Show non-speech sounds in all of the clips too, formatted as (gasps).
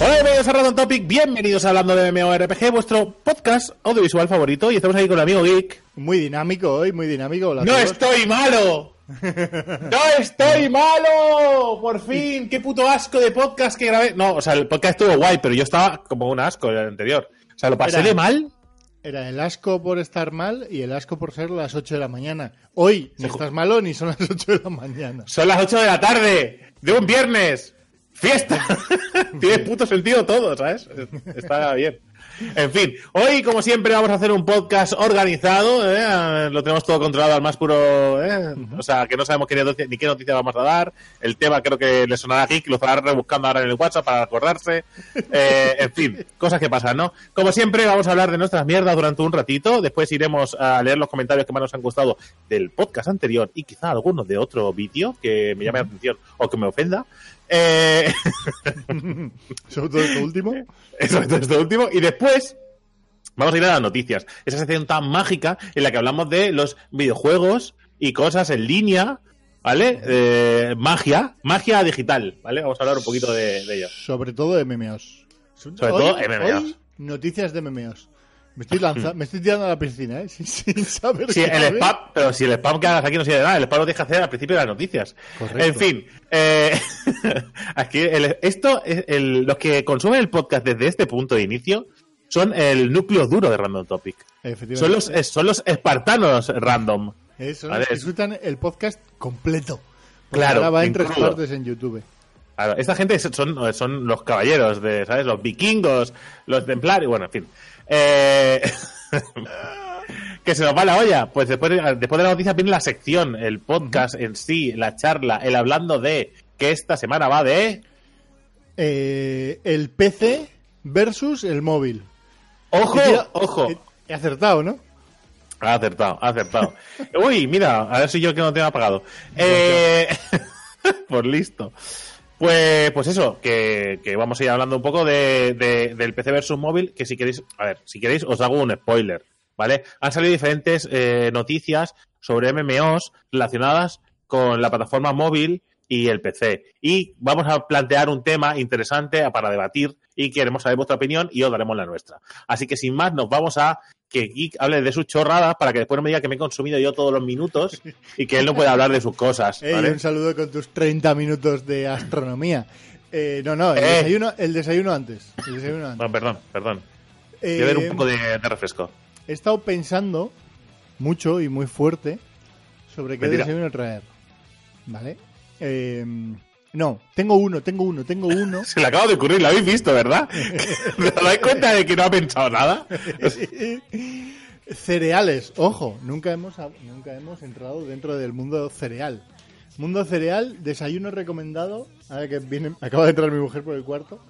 Hola, bienvenidos a Random Topic, bienvenidos a Hablando de MMORPG, vuestro podcast audiovisual favorito, y estamos aquí con el amigo Geek. Muy dinámico hoy, muy dinámico. Hola ¡No estoy malo! (laughs) ¡No estoy malo! Por fin, qué puto asco de podcast que grabé. No, o sea, el podcast estuvo guay, pero yo estaba como un asco el anterior. O sea, lo pasé Era- de mal. Era el asco por estar mal y el asco por ser las 8 de la mañana. Hoy no estás malo ni son las 8 de la mañana. Son las 8 de la tarde de un viernes. ¡Fiesta! (laughs) Tiene puto sentido todo, ¿sabes? Está bien. En fin, hoy, como siempre, vamos a hacer un podcast organizado. ¿eh? Lo tenemos todo controlado al más puro. ¿eh? O sea, que no sabemos qué noticia, ni qué noticia vamos a dar. El tema creo que le sonará aquí, que lo estará rebuscando ahora en el WhatsApp para acordarse. Eh, en fin, cosas que pasan, ¿no? Como siempre, vamos a hablar de nuestras mierdas durante un ratito. Después iremos a leer los comentarios que más nos han gustado del podcast anterior y quizá algunos de otro vídeo que me llame la atención o que me ofenda. Eh, (laughs) Sobre todo esto último. (laughs) eso es esto último. Y después vamos a ir a las noticias. Esa sección tan mágica en la que hablamos de los videojuegos y cosas en línea, ¿vale? Eh, magia, magia digital, ¿vale? Vamos a hablar un poquito de, de ello. Sobre todo de MMOs. Sobre todo MMOs. hoy, noticias de MMOs. Me estoy, lanza- me estoy tirando a la piscina, ¿eh? (laughs) Sin, sin saber Sí, el spam, pero si el spam que hagas aquí no sirve de nada, el spam lo que hacer al principio de las noticias. Correcto. En fin, eh, (laughs) aquí el- esto, es el- los que consumen el podcast desde este punto de inicio son el núcleo duro de Random Topic. Efectivamente. Son los, eh, son los espartanos random. Eh, son Vale, disfrutan el podcast completo. Claro, Ahora va en tres partes en YouTube. Claro, esta gente son, son los caballeros de, ¿sabes? Los vikingos, los templarios, bueno, en fin. Eh, (laughs) que se nos va la olla. Pues después de, después de la noticia viene la sección, el podcast en sí, la charla, el hablando de que esta semana va de... Eh, el PC versus el móvil. ¡Ojo! ¡Ojo! He, he acertado, ¿no? Ha acertado, ha acertado. (laughs) Uy, mira, a ver si yo que no tengo apagado. Eh, (laughs) pues listo. Pues, pues eso, que, vamos a ir hablando un poco de- del PC versus móvil, que si queréis, a ver, si queréis os hago un spoiler, ¿vale? Han salido diferentes eh, noticias sobre MMOs relacionadas con la plataforma móvil y el PC. Y vamos a plantear un tema interesante para debatir y queremos saber vuestra opinión y os daremos la nuestra. Así que sin más, nos vamos a que Geek hable de sus chorradas para que después no me diga que me he consumido yo todos los minutos y que él no pueda hablar de sus cosas. Ey, ¿vale? un saludo con tus 30 minutos de astronomía. Eh, no, no, el, Eh. desayuno, el desayuno antes. El desayuno antes. Bueno, perdón, perdón. Eh, a ver un poco de, de refresco. He estado pensando mucho y muy fuerte sobre qué Mentira. desayuno traer. ¿Vale? Eh, no, tengo uno, tengo uno, tengo uno. (laughs) Se le acaba de ocurrir, lo habéis visto, ¿verdad? (laughs) ¿Os dais cuenta de que no ha pensado nada? (laughs) Cereales, ojo, nunca hemos, nunca hemos entrado dentro del mundo cereal. Mundo cereal, desayuno recomendado. Ahora que viene, acaba de entrar mi mujer por el cuarto.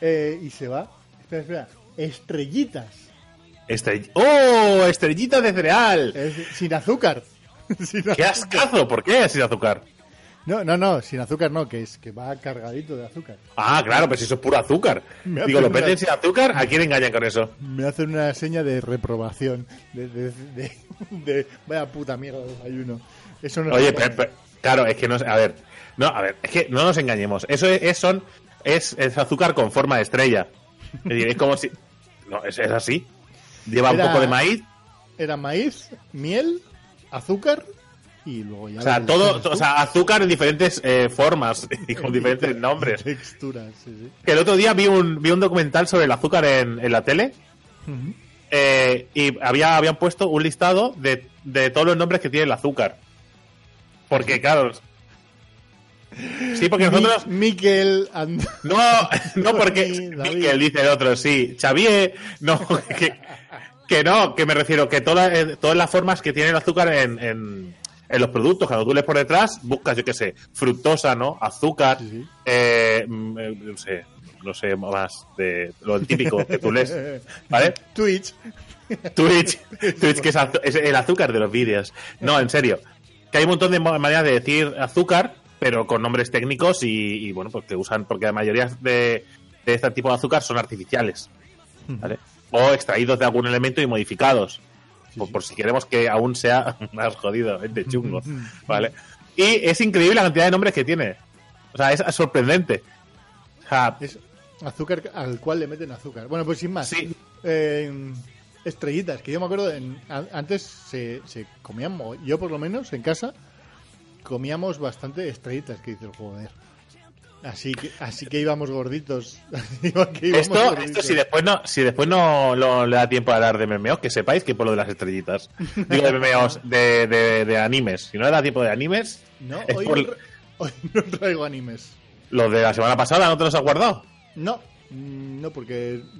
eh, y se va. Espera, espera. Estrellitas. Estrell- ¡Oh! Estrellitas de cereal. Es sin azúcar. Sin ¡Qué azúcar. ascazo! ¿Por qué sin azúcar? No, no, no, sin azúcar no, que es que va cargadito de azúcar. Ah, claro, pues eso es puro azúcar. Me Digo, ¿lo una- venden sin azúcar? ¿A quién engañan con eso? Me hacen una seña de reprobación. De, de, de- de- vaya puta mierda de desayuno. Eso no Oye, se pe- puede. pe- claro, es que no, a ver, no, a ver, es que no nos engañemos. Eso es, es- son, es, es azúcar con forma de estrella. Es decir, es como si, no, es, así. Lleva un Era- poco de maíz, Era maíz, miel, azúcar y luego ya. o sea, todo, o sea, azúcar en diferentes eh, formas (laughs) y con diferentes (laughs) nombres. Texturas, sí, sí. Que el otro día vi un, vi un documental sobre el azúcar en, en la tele eh, y había, habían puesto un listado de, de todos los nombres que tiene el azúcar. Porque, claro. Sí, porque nosotros. Mi- Miquel, and- (laughs) No, no, porque. Miquel dice el otro, sí. Xavier, no, que, que no, que me refiero que todas, eh, todas las formas que tiene el azúcar en, en, en los productos, cuando tú lees por detrás, buscas, yo qué sé, fructosa, ¿no? Azúcar, Sí, sí. eh, mm, eh, no sé, no sé más de lo típico que tú lees, ¿vale? (laughs) Twitch. Twitch, (laughs) Twitch que es, es el azúcar de los vídeos. No, en serio. Que hay un montón de maneras de decir azúcar, pero con nombres técnicos y, y, bueno, pues que usan, porque la mayoría de, de este tipo de azúcar son artificiales, ¿vale? O extraídos de algún elemento y modificados. Por, por si queremos que aún sea (laughs) más jodido, es de chungo, (laughs) ¿vale? Y es increíble la cantidad de nombres que tiene. O sea, es sorprendente. O sea, Es azúcar al cual le meten azúcar. Bueno, pues sin más. Sí. Eh, estrellitas, que yo me acuerdo, en- a- antes se, se comían, mo- yo por lo menos en casa, comíamos bastante estrellitas, que dices, joder. Así que, así que íbamos gorditos. (laughs) Digo que íbamos Esto, gorditos. esto si después no, si después no, no le da tiempo a hablar de memeos, que sepáis que por lo de las estrellitas. Digo de memeos de, de, de animes. Si no le da tiempo de animes, No, hoy, por- no, tra- (laughs) hoy no traigo animes. los de la semana pasada no te los has guardado. No, mm, no, porque. (laughs)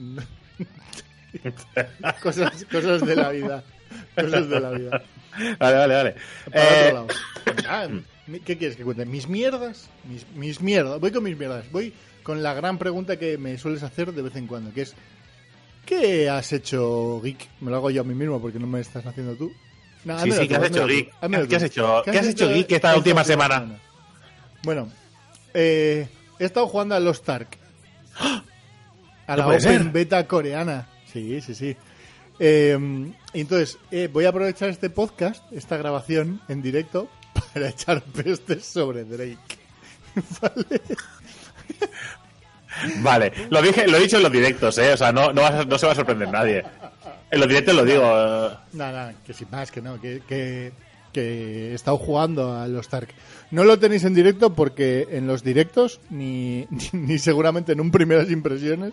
cosas, cosas de la vida. Cosas de la vida. Vale, vale, vale. Para Eh, otro lado. ¿Qué quieres que cuente? ¿Mis mierdas? Mis, mis mierdas. Voy con mis mierdas. Voy con la gran pregunta que me sueles hacer de vez en cuando, que es ¿qué has hecho, Geek? Me lo hago yo a mí mismo porque no me estás haciendo tú. No, Sí, sí, ¿qué has hecho, Geek? ¿Qué has hecho? ¿Qué has hecho, Geek, esta última semana? Bueno, eh, he estado jugando a Lost Ark. (gasps) A la Open ser. Beta coreana. Sí, sí, sí. Eh, entonces, eh, voy a aprovechar este podcast, esta grabación en directo, para echar pestes sobre Drake. (laughs) Vale, lo dije, lo he dicho en los directos, eh. O sea, no, no, no se va a sorprender nadie. En los directos lo digo. eh, Nada, que sin más, que no, que, que, que he estado jugando a los Ark. No lo tenéis en directo porque en los directos, ni, ni, (laughs) ni seguramente en un primeras impresiones.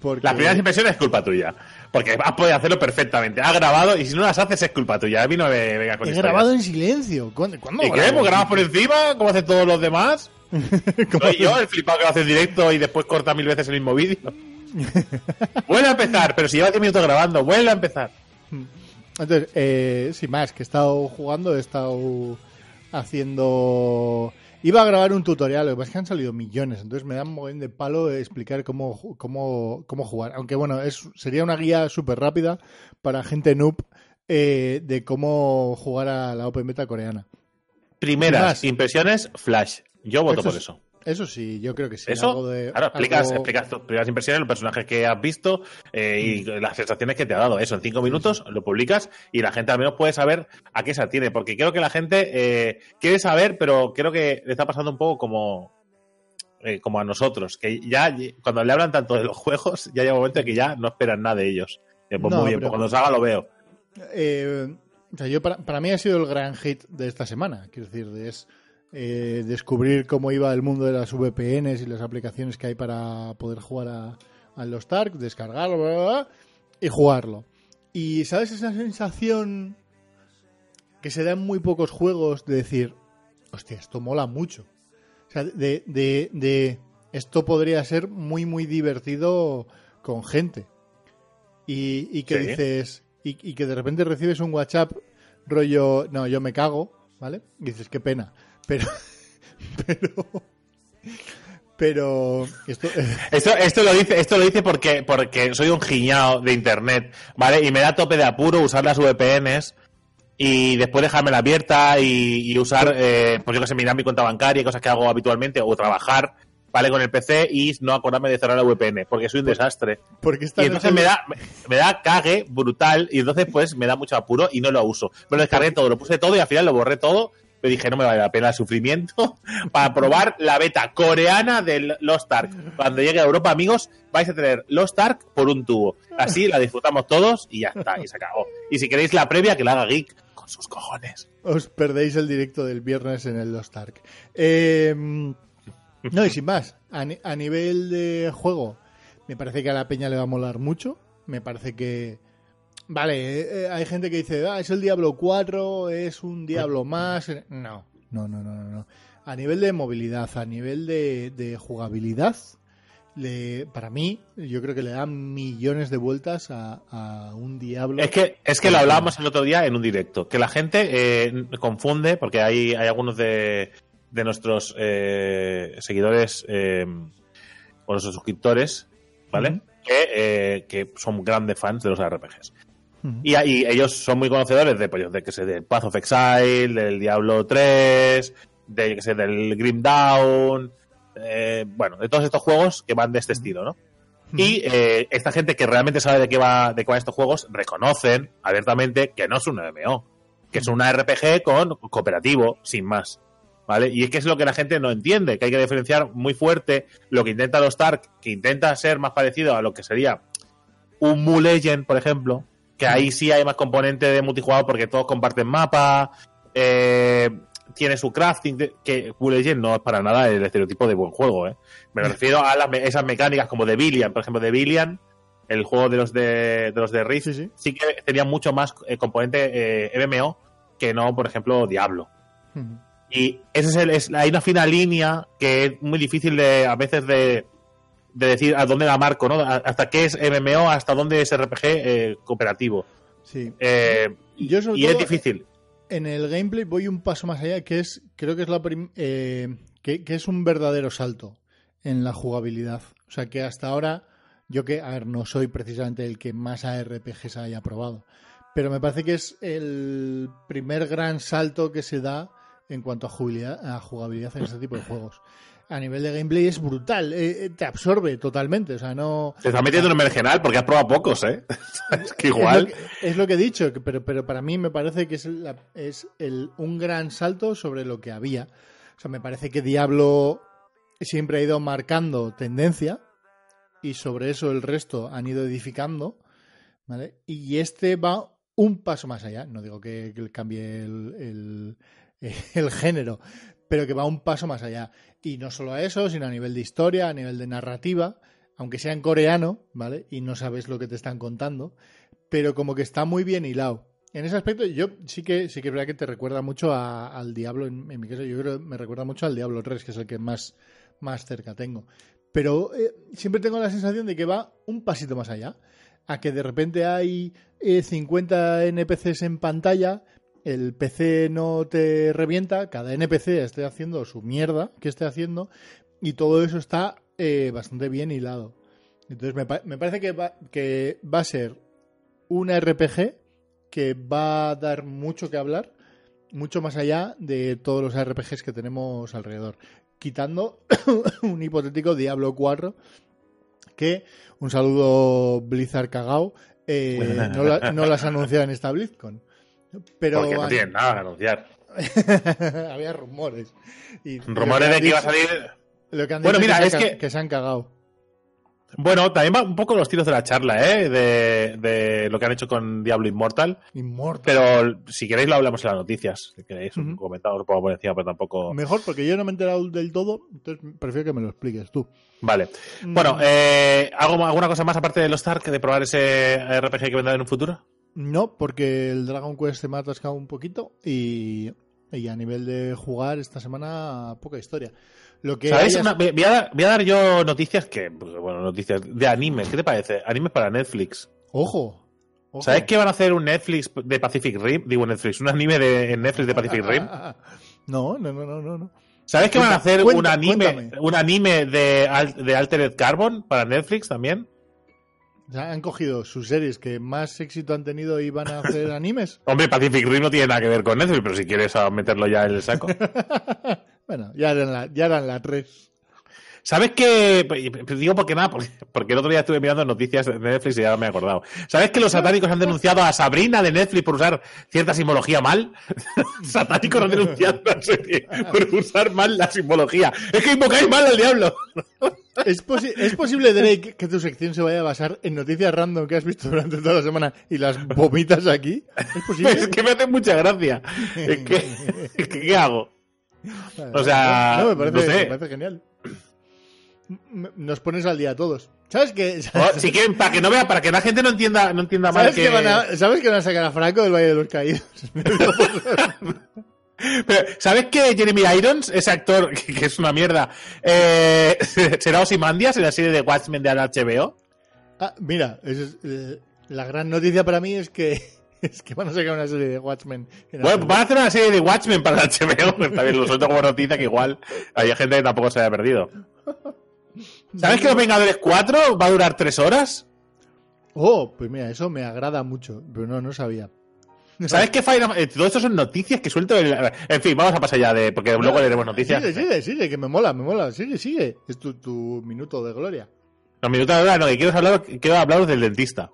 Porque... Las primeras impresiones es culpa tuya. Porque has podido hacerlo perfectamente. Has grabado y si no las haces es culpa tuya. A mí no me con He historias. grabado en silencio. ¿Cuándo, cuándo ¿Y qué? ¿Pues grabas por encima? como hacen todos los demás? (laughs) Soy yo el flipado que lo hace en directo y después corta mil veces el mismo vídeo. (laughs) Vuelve a empezar, pero si lleva 10 minutos grabando, vuelve a empezar. Entonces, eh, sin más, que he estado jugando, he estado haciendo... Iba a grabar un tutorial, lo que pasa es que han salido millones, entonces me da un mogollón de palo explicar cómo, cómo, cómo jugar. Aunque bueno, es, sería una guía súper rápida para gente noob eh, de cómo jugar a la Open Beta coreana. Primeras impresiones, Flash. Yo voto por es- eso. Eso sí, yo creo que sí. Eso, algo de- claro, explicas, algo- explicas tus primeras impresiones, los personajes que has visto eh, y las sensaciones que te ha dado. Eso, en cinco minutos lo publicas y la gente al menos puede saber a qué se atiene. Porque creo que la gente eh, quiere saber, pero creo que le está pasando un poco como, eh, como a nosotros. Que ya cuando le hablan tanto de los juegos, ya llega un momento en que ya no esperan nada de ellos. Pues No, muy bien, pero- pues cuando salga lo veo. Eh, o sea, yo para, para mí ha sido el gran hit de esta semana. Quiero decir, es eh, descubrir cómo iba el mundo de las VPNs y las aplicaciones que hay para poder jugar a, a los Tark, descargarlo bla, bla, bla, y jugarlo. Y ¿sabes esa sensación que se da en muy pocos juegos de decir, hostia, esto mola mucho? O sea, de, de, de esto podría ser muy, muy divertido con gente. Y, y que Sí. dices, y, y que de repente recibes un WhatsApp rollo, no, yo me cago, ¿vale? Y dices, qué pena. Pero, (laughs) pero, pero, esto, Esto, esto lo dice, esto lo dice porque, porque soy un giñao de internet, ¿vale? Y me da tope de apuro usar las VPNs y después dejármela abierta y, y usar, eh, pues yo que sé, mirar mi cuenta bancaria y cosas que hago habitualmente, o trabajar, ¿vale? Con el PC y no acordarme de cerrar la VPN, porque soy un desastre. porque está Y entonces me da, me da cague brutal y entonces pues me da mucho apuro y no lo uso. Me lo descargué todo, lo puse todo y al final lo borré todo. Me dije, no me vale la pena el sufrimiento (laughs) para probar la beta coreana de Lost Ark. Cuando llegue a Europa, amigos, vais a tener Lost Ark por un tubo. Así la disfrutamos todos y ya está, y se acabó. Y si queréis la previa, que la haga Geek con sus cojones. os perdéis el directo del viernes en el Lost Ark. Eh, no, y sin más, a nivel de juego, me parece que a la peña le va a molar mucho. Me parece que. Vale, eh, eh, hay gente que dice, ah, es el Diablo 4, es un Diablo más. No, no, no, no, no. no. A nivel de movilidad, a nivel de, de jugabilidad, le, para mí, yo creo que le dan millones de vueltas a, a un Diablo. Es que, es que lo hablábamos el otro día en un directo, que la gente eh, confunde, porque hay, hay algunos de, de nuestros eh, seguidores eh, o nuestros suscriptores, ¿vale? Eh, que son grandes fans de los RPGs. Y, y ellos son muy conocedores de, pues, de que sé, del Path of Exile, del Diablo 3, de, que sé, del Grim Dawn, eh, bueno, de todos estos juegos que van de este estilo, ¿no? Y eh, esta gente que realmente sabe de qué va de qué van estos juegos reconocen abiertamente que no es un MMO, que es una RPG con cooperativo, sin más. ¿Vale? Y es que es lo que la gente no entiende, que hay que diferenciar muy fuerte lo que intenta los Stark, que intenta ser más parecido a lo que sería un Mu Legend, por ejemplo, que ahí sí hay más componente de multijugador porque todos comparten mapa, eh, tiene su crafting, de- que Mu Legend no es para nada el estereotipo de buen juego, ¿eh? Me refiero a las esas mecánicas como de Billion, por ejemplo, de Billion, el juego de los de, de los de Rift, Sí, sí. sí que tenía mucho más eh, componente eh, MMO que no, por ejemplo, Diablo. Ujú. Y ese es el, es- hay una fina línea que es muy difícil de, a veces de, de decir a dónde la marco, ¿no? Hasta qué es MMO, hasta dónde es RPG eh, cooperativo. Sí. Eh, Yo sobre y es difícil. En el gameplay voy un paso más allá, que es, creo que es la eh, que, que es un verdadero salto en la jugabilidad. O sea que hasta ahora, yo que, a ver, no soy precisamente el que más ARPGs haya probado, pero me parece que es el primer gran salto que se da en cuanto a jugabilidad, a jugabilidad en este tipo de juegos. A nivel de gameplay es brutal, eh, eh, te absorbe totalmente, o sea, no... Te estás metiendo en un mergenal porque has probado pocos, ¿eh? (laughs) es que Es igual. lo que, es lo que he dicho, que- pero, pero para mí me parece que es, la- es el, un gran salto sobre lo que había. O sea, me parece que Diablo siempre ha ido marcando tendencia y sobre eso el resto han ido edificando. ¿vale? Y este va un paso más allá. No digo que, que cambie el, el- (laughs) el género, pero que va un paso más allá. Y no solo a eso, sino a nivel de historia, a nivel de narrativa, aunque sea en coreano, ¿vale? Y no sabes lo que te están contando, pero como que está muy bien hilado. En ese aspecto, yo sí que sí que es verdad que te recuerda mucho al Diablo, en, mi caso, yo creo que me recuerda mucho al Diablo 3, que es el que más, más cerca tengo. Pero eh, siempre tengo la sensación de que va un pasito más allá. A que de repente hay eh, 50 NPCs en pantalla, el PC no te revienta, cada NPC esté haciendo su mierda que esté haciendo, y todo eso está eh, bastante bien hilado. Entonces me, pa- me parece que va, que va a ser un RPG que va a dar mucho que hablar, mucho más allá de todos los RPGs que tenemos alrededor. Quitando (coughs) un hipotético Diablo 4, que, un saludo Blizzard cagao, eh, no, la- no las anunciado en esta BlizzCon. Pero porque no tienen nada que anunciar. (laughs) había rumores. Y Rumores de que iba a salir. dicho- Lo que han Bueno, mira, que, es que- que se han cagado. Bueno, también va un poco los tiros de la charla, ¿eh? De, de lo que han hecho con Diablo Immortal. Inmortal. Pero si queréis lo hablamos en las noticias. Si queréis un Ujú. comentario, lo pongo por encima, pero tampoco. Mejor porque yo no me he enterado del todo, entonces prefiero que me lo expliques tú. Vale. Bueno, Mm. eh, ¿algo, ¿alguna cosa más aparte de los Stark de probar ese RPG que vendrá en un futuro? No, porque el Dragon Quest se me ha atascado un poquito y, y a nivel de jugar esta semana poca historia. Lo que ¿Sabes? hayas- Una- voy, a dar, voy a dar yo noticias que, pues, bueno, noticias de animes. ¿Qué te parece? Animes para Netflix. Ojo. ojo. ¿Sabes que van a hacer un Netflix de Pacific Rim? Digo Netflix, un anime de Netflix de Pacific Rim. (laughs) No, no, no, no, no. no. ¿Sabes que van a hacer cuenta- un anime, cuéntame. un anime de, de Altered Carbon para Netflix también? Han cogido sus series que más éxito han tenido y van a hacer (laughs) animes. Hombre, Pacific Rim no tiene nada que ver con Netflix, pero si quieres meterlo ya en el saco. (laughs) bueno, ya eran la, ya eran la 3. ¿Sabes qué? Digo porque nada, porque, porque el otro día estuve mirando noticias de Netflix y ya me he acordado. ¿Sabes que los satánicos han denunciado a Sabrina de Netflix por usar cierta simbología mal? (laughs) satánicos han denunciado a la serie por usar mal la simbología. Es que invocáis mal al diablo. (laughs) ¿Es, posi- ¿Es posible, Drake, que tu sección se vaya a basar en noticias random que has visto durante toda la semana y las vomitas aquí? ¿Es posible? (laughs) Es que me hace mucha gracia. Es que, es que ¿qué hago? o sea, no, me, parece, no sé. me parece genial. Nos pones al día a todos. ¿Sabes qué? (laughs) O, si quieren, para que no vea, para que la gente no entienda, no entienda mal ¿Sabes que... que van a, ¿Sabes que van a sacar a Franco del Valle de los Caídos? (laughs) (laughs) Pero, ¿sabes que Jeremy Irons, ese actor que, que es una mierda, eh, será Ozymandias en la serie de Watchmen de HBO? Ah, mira, es, eh, la gran noticia para mí es que es que van a sacar una serie de Watchmen. en Bueno, van a hacer una serie de Watchmen para HBO, pero también lo suelto como noticia que igual hay gente que tampoco se haya perdido. ¿Sabes que Los Vengadores 4 va a durar 3 horas? Oh, pues mira, eso me agrada mucho, pero no, no sabía. ¿Sabes que Fire eh, Todo esto son noticias que suelto. el- En fin, vamos a pasar ya de. Porque luego leeremos noticias. Sigue, sigue, sigue, que me mola, me mola. Sigue, sigue. Es tu, tu minuto de gloria. Los minutos de hora, no, que quiero hablar, quiero hablaros del dentista.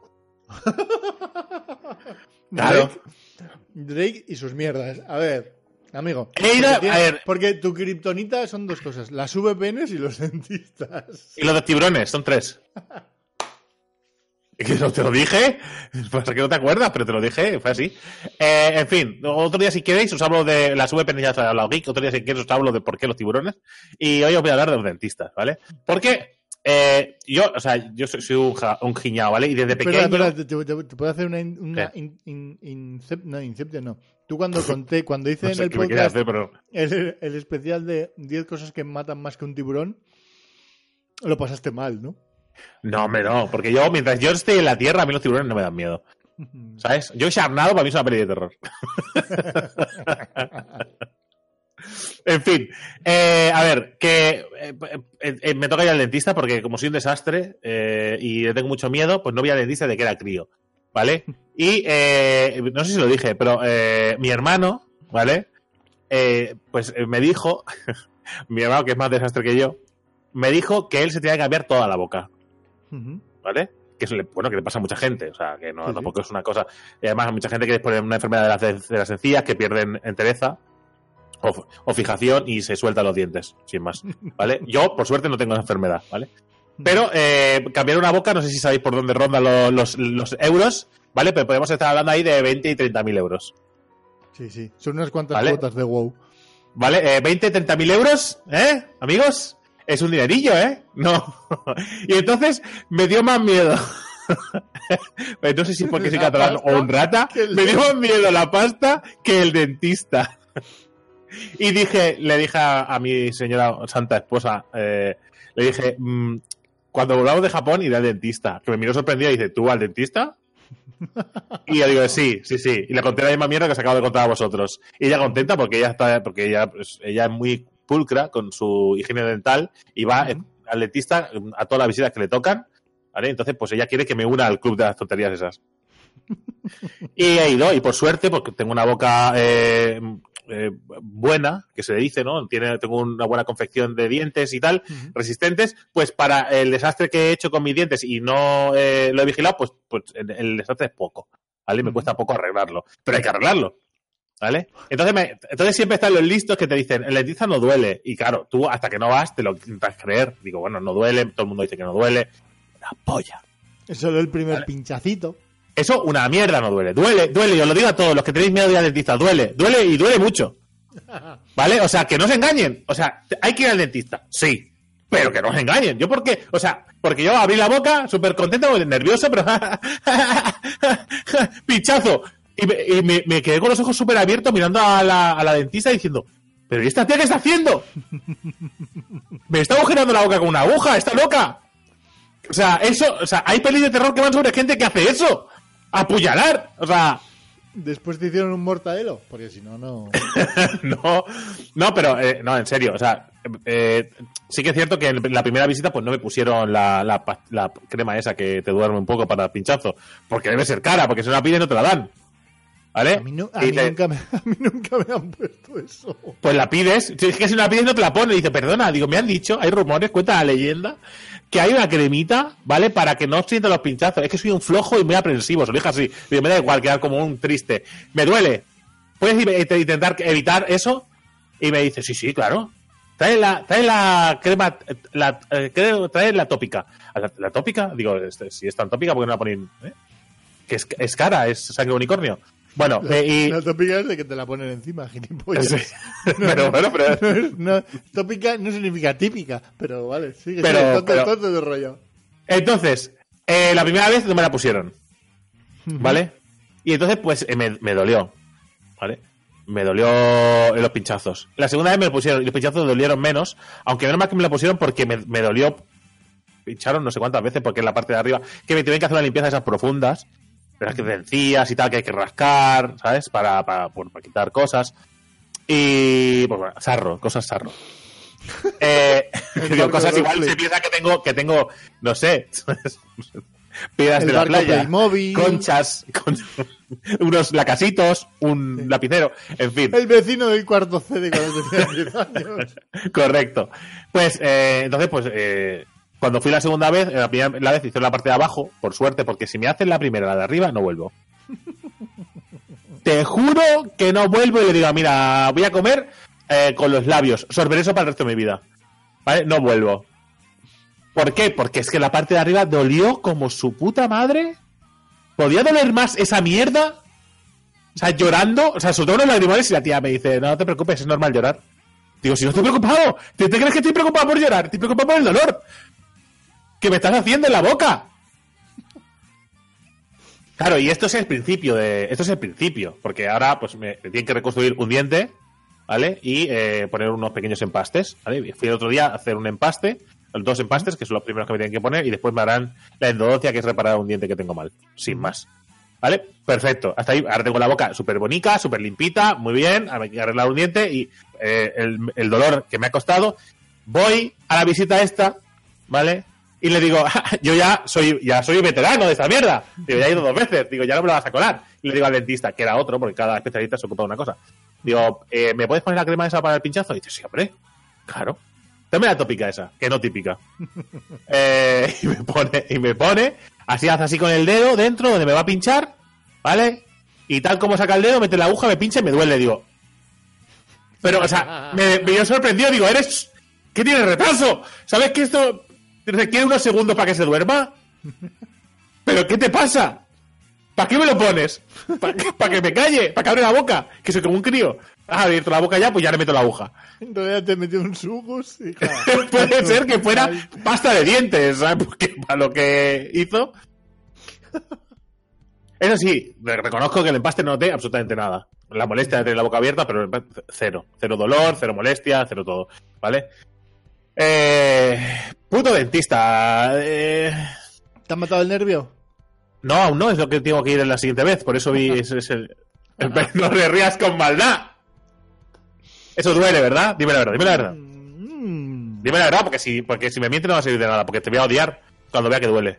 (laughs) Claro. Drake, Drake y sus mierdas. A ver, amigo. He ido- porque, tiene- a ver. porque tu kriptonita son dos cosas: las VPNs y los (laughs) dentistas. Y los de tiburones, son tres. (laughs) Que no te lo dije, pues que no te acuerdas, pero te lo dije, fue así. Eh, en fin, otro día si queréis os hablo de las VPN, ya os he hablado geek, otro día si queréis os hablo de por qué los tiburones, y hoy os voy a hablar de los dentistas, ¿vale? Porque eh, yo, o sea, yo soy, soy un, ja- un giñao, ¿vale? Y desde pequeño... Espera, espera, te, te- te puedo hacer una, una in- in- incep- no, Inception, no. Tú cuando (laughs) conté, cuando hice no en sé el qué me quieres podcast hacer, pero... el, el especial de 10 cosas que matan más que un tiburón, lo pasaste mal, ¿no? No, hombre, no, porque yo, mientras yo esté en la tierra, a mí los tiburones no me dan miedo. (laughs) ¿Sabes? Yo Sharnado para mí es una peli de terror. (laughs) en fin, eh, a ver, que eh, eh, me toca ir al dentista porque como soy un desastre y le tengo mucho miedo, pues no voy al dentista de que era crío, ¿vale? Y eh, no sé si lo dije, pero eh, mi hermano, ¿vale? Eh, pues me dijo, (laughs) mi hermano que es más desastre que yo, me dijo que él se tenía que cambiar toda la boca. ¿vale? Que bueno, que le pasa a mucha gente, o sea, que no, Sí, sí. tampoco es una cosa. Y además, hay mucha gente que después de una enfermedad de las, de las encías que pierden entereza o, o fijación y se sueltan los dientes, sin más, ¿vale? (laughs) Yo, por suerte, no tengo esa enfermedad, ¿vale? Pero eh, cambiar una boca, no sé si sabéis por dónde rondan lo- los, los euros, ¿vale? Pero podemos estar hablando ahí de 20 y 30 mil euros, Sí, sí. Son unas cuantas Vale. cuotas de WoW. ¿vale? Eh, 20, 30 mil euros, ¿eh? Amigos, es un dinerillo, ¿eh? No. (laughs) y entonces me dio más miedo. (laughs) Pues no sé si es porque soy catalán o un rata, me dio más miedo la pasta que el dentista. Y dije, le dije a, a mi señora santa esposa, eh, le dije, mm, cuando volvamos de Japón iré al dentista. Que me miró sorprendida y dice, ¿tú al dentista? Y yo digo, sí, sí, sí. Y le conté la misma mierda que os acabo de contar a vosotros. Y ella contenta porque ella está, porque ella, pues, ella es muy pulcra con su higiene dental y va al dentista mm, a todas las visitas que le tocan. ¿Vale? Entonces, pues ella quiere que me una al club de las tonterías esas. (laughs) y he ido, y por suerte, porque tengo una boca eh, eh, buena, que se le dice, ¿no? Tiene, tengo una buena confección de dientes y tal, resistentes, pues para el desastre que he hecho con mis dientes y no eh, lo he vigilado, pues, pues el, el desastre es poco, ¿vale? Me cuesta poco arreglarlo, pero hay que arreglarlo, ¿vale? Entonces, me- entonces siempre están los listos que te dicen, el dentista no duele, y claro, tú hasta que no vas te lo intentas creer, digo, bueno, no duele, todo el mundo dice que no duele, la polla. Es solo el primer Vale. pinchacito. Eso, una mierda no duele. Duele, duele, y os lo digo a todos los que tenéis miedo de ir al dentista. Duele, duele y duele mucho. ¿Vale? O sea, que no se engañen. O sea, hay que ir al dentista. Sí. Pero que no se engañen. Yo porque, o sea, porque yo abrí la boca súper contento, nervioso, pero (laughs) pinchazo. Y, me, quedé con los ojos súper abiertos mirando a la, a la dentista diciendo, ¿pero ¿y esta tía qué está haciendo? (laughs) Me está agujerando la boca con una aguja, está loca. O sea, eso, o sea, hay pelis de terror que van sobre gente que hace eso. Apuñalar. O sea, Después te hicieron un mortadelo. Porque si no, no. (laughs) no, no, pero eh, no, en serio, o sea, eh, sí que es cierto que en la primera visita pues no me pusieron la, la, crema esa que te duerme un poco para el pinchazo, porque debe ser cara, porque si no la pides no te la dan. ¿Vale? A mí, no- a Y mí te- nunca, me, (laughs) a mí nunca me han puesto eso. Pues la pides, si es que si no la pides no te la ponen, y dice, perdona, digo, me han dicho, hay rumores, cuenta la leyenda, que hay una cremita, ¿vale? Para que no sienta los pinchazos. Es que soy un flojo y muy aprensivo, se lo dije así. Digo, me da igual quedar como un triste. Me duele. ¿Puedes i- intentar evitar eso? Y me dice, sí, sí, claro. Trae la, trae la crema, la, eh, trae la tópica. ¿La, la tópica? Digo, este, si es tan tópica, ¿por qué no la ponen? eh? Que es, es cara, es sangre unicornio. Bueno, La, eh, y... la tópica es de que te la ponen encima, (laughs) gilipollas. Sí. pero bueno, pero... (laughs) No, es- no, tópica no significa típica, pero vale, sigue, Pero- sigue, tonto, pero- tonto de rollo. Entonces, eh, la primera vez no me la pusieron, ¿vale? Y entonces, pues, eh, me, me dolió, ¿vale? me dolió los pinchazos. La segunda vez me lo pusieron y los pinchazos dolieron menos, aunque menos mal que me lo pusieron porque me, me dolió. Pincharon no sé cuántas veces porque en la parte de arriba, que me tuvieron que hacer una limpieza de esas profundas, pero es que de encías y tal, que hay que rascar, ¿sabes? Para, para, para quitar cosas. Y, pues bueno, sarro, cosas sarro. (laughs) Eh, digo, cosas igual se piensa que tengo, que tengo, no sé, (laughs) piedras El de la playa, conchas, con- (laughs) unos lacasitos, un lapicero, en fin. El vecino del cuarto C de cuando tenía 10 años. Correcto. Pues, eh, entonces, pues, eh, cuando fui la segunda vez, la primera la vez hice la parte de abajo, por suerte, porque si me hacen la primera, la de arriba, no vuelvo. (laughs) Te juro que no vuelvo y le digo, mira, voy a comer eh, con los labios, sorberé eso para el resto de mi vida. ¿Vale? No vuelvo. ¿Por qué? Porque es que la parte de arriba dolió como su puta madre. ¿Podía doler más esa mierda? O sea, llorando, o sea, soltó unos lagrimales y la tía me dice, no, no te preocupes, es normal llorar. Digo, si no estoy preocupado, ¿te, te crees que estoy preocupado por llorar? Estoy preocupado por el dolor. Que me estás haciendo en la boca. Claro, y esto es el principio de. Esto es el principio. Porque ahora, pues, me, me tienen que reconstruir un diente, ¿vale? Y eh, poner unos pequeños empastes, ¿vale? Fui el otro día a hacer un empaste, dos empastes, que son los primeros que me tienen que poner, y después me harán la endodoncia, que es reparar un diente que tengo mal. Sin más. ¿Vale? Perfecto. Hasta ahí, ahora tengo la boca súper bonita, súper limpita, muy bien. Arreglar un diente y eh, el dolor que me ha costado. Voy a la visita esta, ¿vale? Y le digo, yo ya soy, ya soy veterano de esta mierda. Digo, ya he ido dos veces. Digo, ya no me la vas a colar. Y le digo al dentista, que era otro, porque cada especialista se ocupa de una cosa. Digo, eh, ¿me puedes poner la crema esa para el pinchazo? Y dice, sí, hombre. Claro. Dame la tópica esa, que no típica. (laughs) Eh, y me pone, y me pone, así hace así con el dedo dentro donde me va a pinchar, ¿vale? Y tal como saca el dedo, mete la aguja, me pincha y me duele, digo. Pero, o sea, me, me dio sorprendido, digo, eres. ¿Qué tienes retraso? ¿Sabes que esto requiere unos segundos para que se duerma? ¿Pero qué te pasa? ¿Para qué me lo pones? ¿Para que, pa' que me calle? ¿Para que abre la boca? Que soy como un crío. Ha abierto la boca ya, pues ya le meto la aguja. En realidad te metió un sugus, (laughs) hija. Puede ser que fuera pasta de dientes, ¿sabes? Porque para lo que hizo. Eso sí, re- reconozco que el empaste no noté absolutamente nada. La molestia de tener la boca abierta, pero el empaste- cero. Cero dolor, cero molestia, cero todo. ¿Vale? Eh, puto dentista. Eh, ¿Te han matado el nervio? no, aún no, es lo que tengo que ir en la siguiente vez. Por eso vi ese- el- (laughs) no te rías con maldad. Eso duele, ¿verdad? Dime la verdad, dime la verdad. Mm, Dime la verdad, porque si, porque si me mientes no va a servir de nada, porque te voy a odiar cuando vea que duele.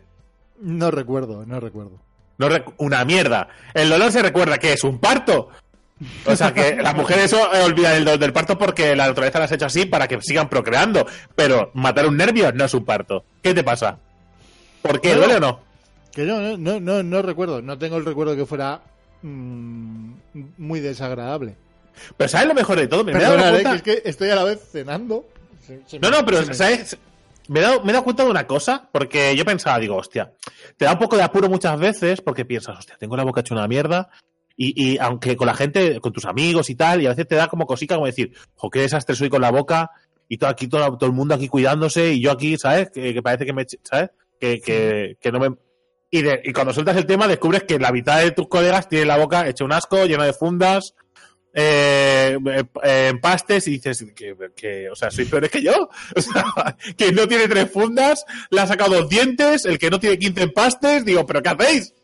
no recuerdo, no recuerdo. No una mierda. El dolor se recuerda que es un parto. O sea que las mujeres eso, eh, olvidan el dolor del parto porque la naturaleza las ha hecho así para que sigan procreando. Pero matar un nervio no es un parto. ¿Qué te pasa? ¿Por qué? ¿Duele o no? Que no, no, no, no, no recuerdo. No tengo el recuerdo que fuera mm, muy desagradable. Pero ¿sabes lo mejor de todo? Me, me he dado Perdonad, eh, cuenta- que es que estoy a la vez cenando. Se- se No, me- no, pero ¿sabes? Me he, dado, me he dado cuenta de una cosa, porque yo pensaba, digo, hostia, te da un poco de apuro muchas veces porque piensas, hostia, tengo la boca hecha una mierda. Y, y aunque con la gente, con tus amigos y tal, y a veces te da como cosica como decir, jo, qué desastre soy con la boca, y todo aquí, todo, todo el mundo aquí cuidándose, y yo aquí, ¿sabes? Que, que parece que me, ¿sabes? Que, que, que no me... Y, de- y cuando sueltas el tema descubres que la mitad de tus colegas tienen la boca hecha un asco, llena de fundas, eh, eh, empastes y dices que, que, o sea, sois peores que yo. (laughs) O sea, que no tiene tres fundas, le ha sacado dos dientes, el que no tiene 15 empastes, digo, ¿pero qué hacéis?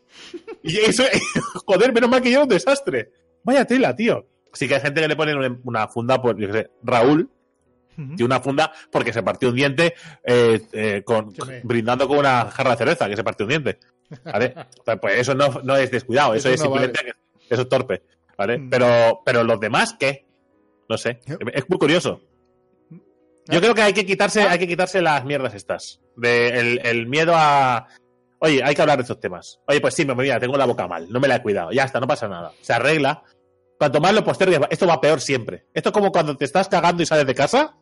Y eso, (laughs) joder, menos mal que yo era un desastre. Vaya tela, tío. Sí que hay gente que le ponen una, funda, pues, yo qué sé, Raúl, tiene una funda porque se partió un diente eh, eh, con, me- brindando con una jarra de cerveza que se partió un diente. ¿Vale? (laughs) Pues eso no, no es descuidado, eso, Eso es no simplemente que eso es torpe. ¿Vale? Mm. Pero, pero los demás, ¿qué? No sé. Es muy curioso. Yo creo que hay que quitarse, hay que quitarse las mierdas estas. De el, el miedo a. Oye, hay que hablar de estos temas. Oye, pues sí, me mira, tengo la boca mal, no me la he cuidado. Ya está, no pasa nada. Se arregla. Cuanto más lo postergues, esto va peor siempre. Esto es como cuando te estás cagando y sales de casa.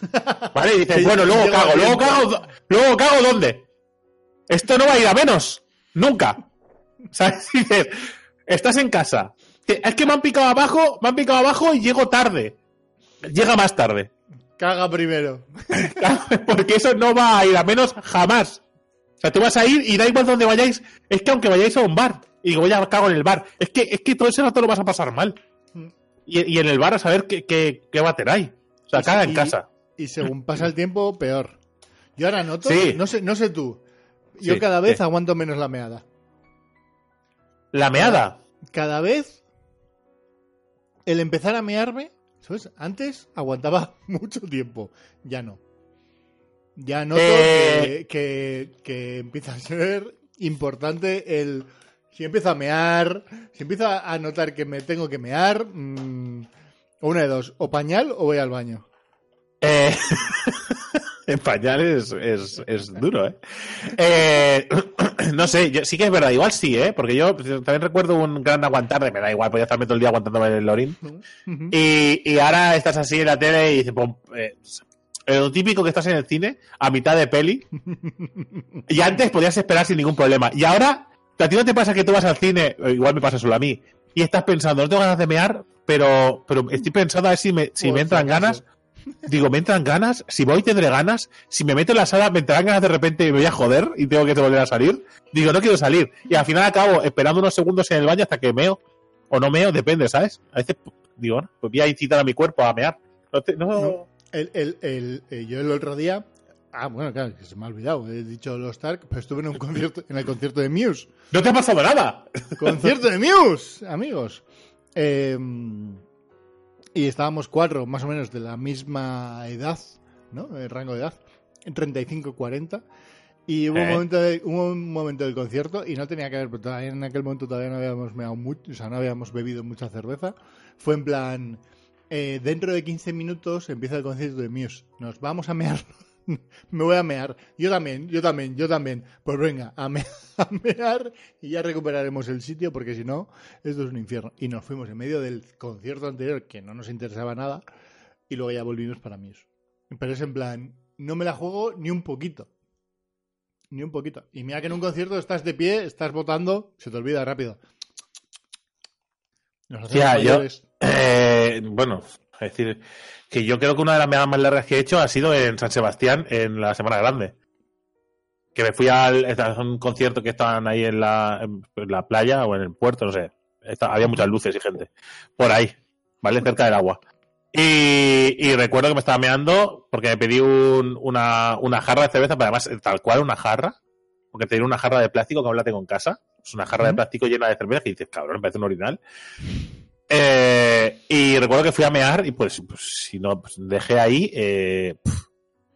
(laughs) ¿Vale? Y dices, bueno, luego cago, luego cago, luego cago ¿dónde? Esto no va a ir a menos. Nunca. (laughs) ¿Sabes? Dices, estás en casa. Es que me han picado abajo, me han picado abajo y llego tarde. Llega más tarde. Caga primero. (laughs) Porque eso no va a ir a menos jamás. O sea, tú vas a ir y da igual donde vayáis. Es que aunque vayáis a un bar y digo, ya cago en el bar. Es que, es que todo ese rato lo vas a pasar mal. Y en el bar a saber qué, qué, qué váter hay. O sea, caga en casa. Y según pasa el tiempo, peor. Yo ahora noto, Sí. no sé, no sé tú, yo Sí, cada vez sí. aguanto menos la meada. La meada. Cada vez el empezar a mearme, ¿sabes? Antes aguantaba (laughs) mucho tiempo, ya no. Ya noto Eh. que, que, que empieza a ser importante el... Si empiezo a mear, si empiezo a notar que me tengo que mear, mm, una de dos, o pañal o voy al baño. Eh, (laughs) en pañales es, es duro, ¿eh? Eh, (clears throat) No sé, yo- sí que es verdad, igual sí, ¿eh? Porque yo también recuerdo un gran aguantar de me da igual, podía estarme todo el día aguantándome el lorín. Y, y ahora estás así en la tele y dices, pum, eh, lo típico que estás en el cine, a mitad de peli, y antes podías esperar sin ningún problema. Y ahora, a ti no te pasa que tú vas al cine, o igual me pasa solo a mí, y estás pensando, no tengo ganas de mear, pero, pero estoy pensando a ver si me, si me entran ganas. Digo, ¿me entran ganas? Si voy tendré ganas. Si me meto en la sala, me entrarán ganas de repente y me voy a joder y tengo que volver a salir. Digo, no quiero salir. Y al final acabo esperando unos segundos en el baño hasta que meo. O no meo, depende, ¿sabes? A veces digo, pues voy a incitar a mi cuerpo a mear. No te- no- No. El, el, el, eh, yo el otro día. Ah, bueno, claro, que se me ha olvidado. He dicho los Stark, pero estuve en un (laughs) concierto, en el concierto de Muse. no te ha pasado nada. ¡Concierto de Muse! Amigos. Eh, y estábamos cuatro, más o menos, de la misma edad, ¿no? El rango de edad. 35-40. Y hubo, un Eh. momento de- hubo un momento del concierto y no tenía que ver, pero todavía en aquel momento todavía no habíamos meado mucho, o sea, no habíamos bebido mucha cerveza. Fue en plan, eh, dentro de 15 minutos empieza el concierto de Muse. Nos vamos a mear. (laughs) Me voy a mear. Yo también, yo también, yo también. Pues venga, a, (laughs) a mear y ya recuperaremos el sitio porque si no, esto es un infierno. Y nos fuimos en medio del concierto anterior que no nos interesaba nada y luego ya volvimos para Muse. Pero es en plan, no me la juego ni un poquito. Ni un poquito. Y mira que en un concierto estás de pie, estás votando, se te olvida rápido. Tía, yo-. Eh, bueno, es decir, que yo creo que una de las meadas más largas que he hecho ha sido en San Sebastián, en la Semana Grande. Que me fui al a un concierto que estaban ahí en la, en la playa o en el puerto, no sé. Había muchas luces y gente. Por ahí, ¿vale? Cerca del agua. Y, y recuerdo que me estaba meando porque me pedí un- una, una jarra de cerveza, pero además tal cual una jarra. Porque tenía una jarra de plástico que aún la tengo en casa. Es una jarra de plástico llena de cerveza que dices, cabrón, me parece un orinal. Eh, y recuerdo que fui a mear y pues, pues, si no pues, dejé ahí, eh,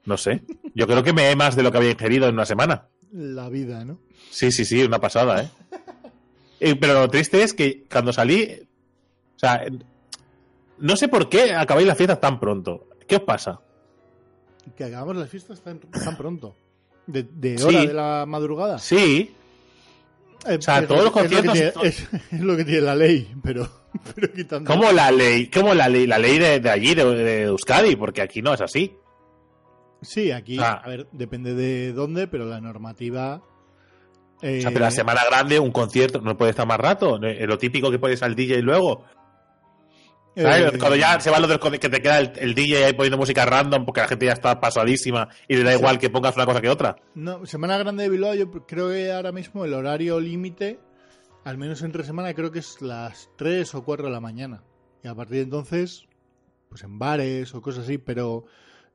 no sé. Yo creo que me más de lo que había ingerido en una semana. La vida, ¿no? Sí, sí, sí, una pasada, ¿eh? Eh, pero lo triste es que cuando salí, o sea, no sé por qué acabáis la fiesta tan pronto. ¿Qué os pasa? Que acabamos las fiestas tan, tan pronto. De, de Sí. hora de la madrugada. Sí, Eh, o sea, es todos lo los que- es lo conciertos- tiene- Es, lo que tiene la ley, pero, (laughs) pero quitando. como la ley, como la ley, la ley de, de allí, de, de Euskadi, porque aquí no es así. Sí, aquí, Ah. a ver, depende de dónde, pero la normativa. eh, O sea, pero la semana grande, un concierto, no puede estar más rato. Eh, Lo típico que pones al DJ luego. ¿Sabes? eh, Cuando ya se van los del que te queda el, el DJ ahí poniendo música random porque la gente ya está pasadísima y le da Sí. igual que pongas una cosa que otra. No, Semana Grande de Bilbao, yo creo que ahora mismo el horario límite, al menos entre semana, creo que es las 3 o 4 de la mañana. Y a partir de entonces, pues en bares o cosas así, pero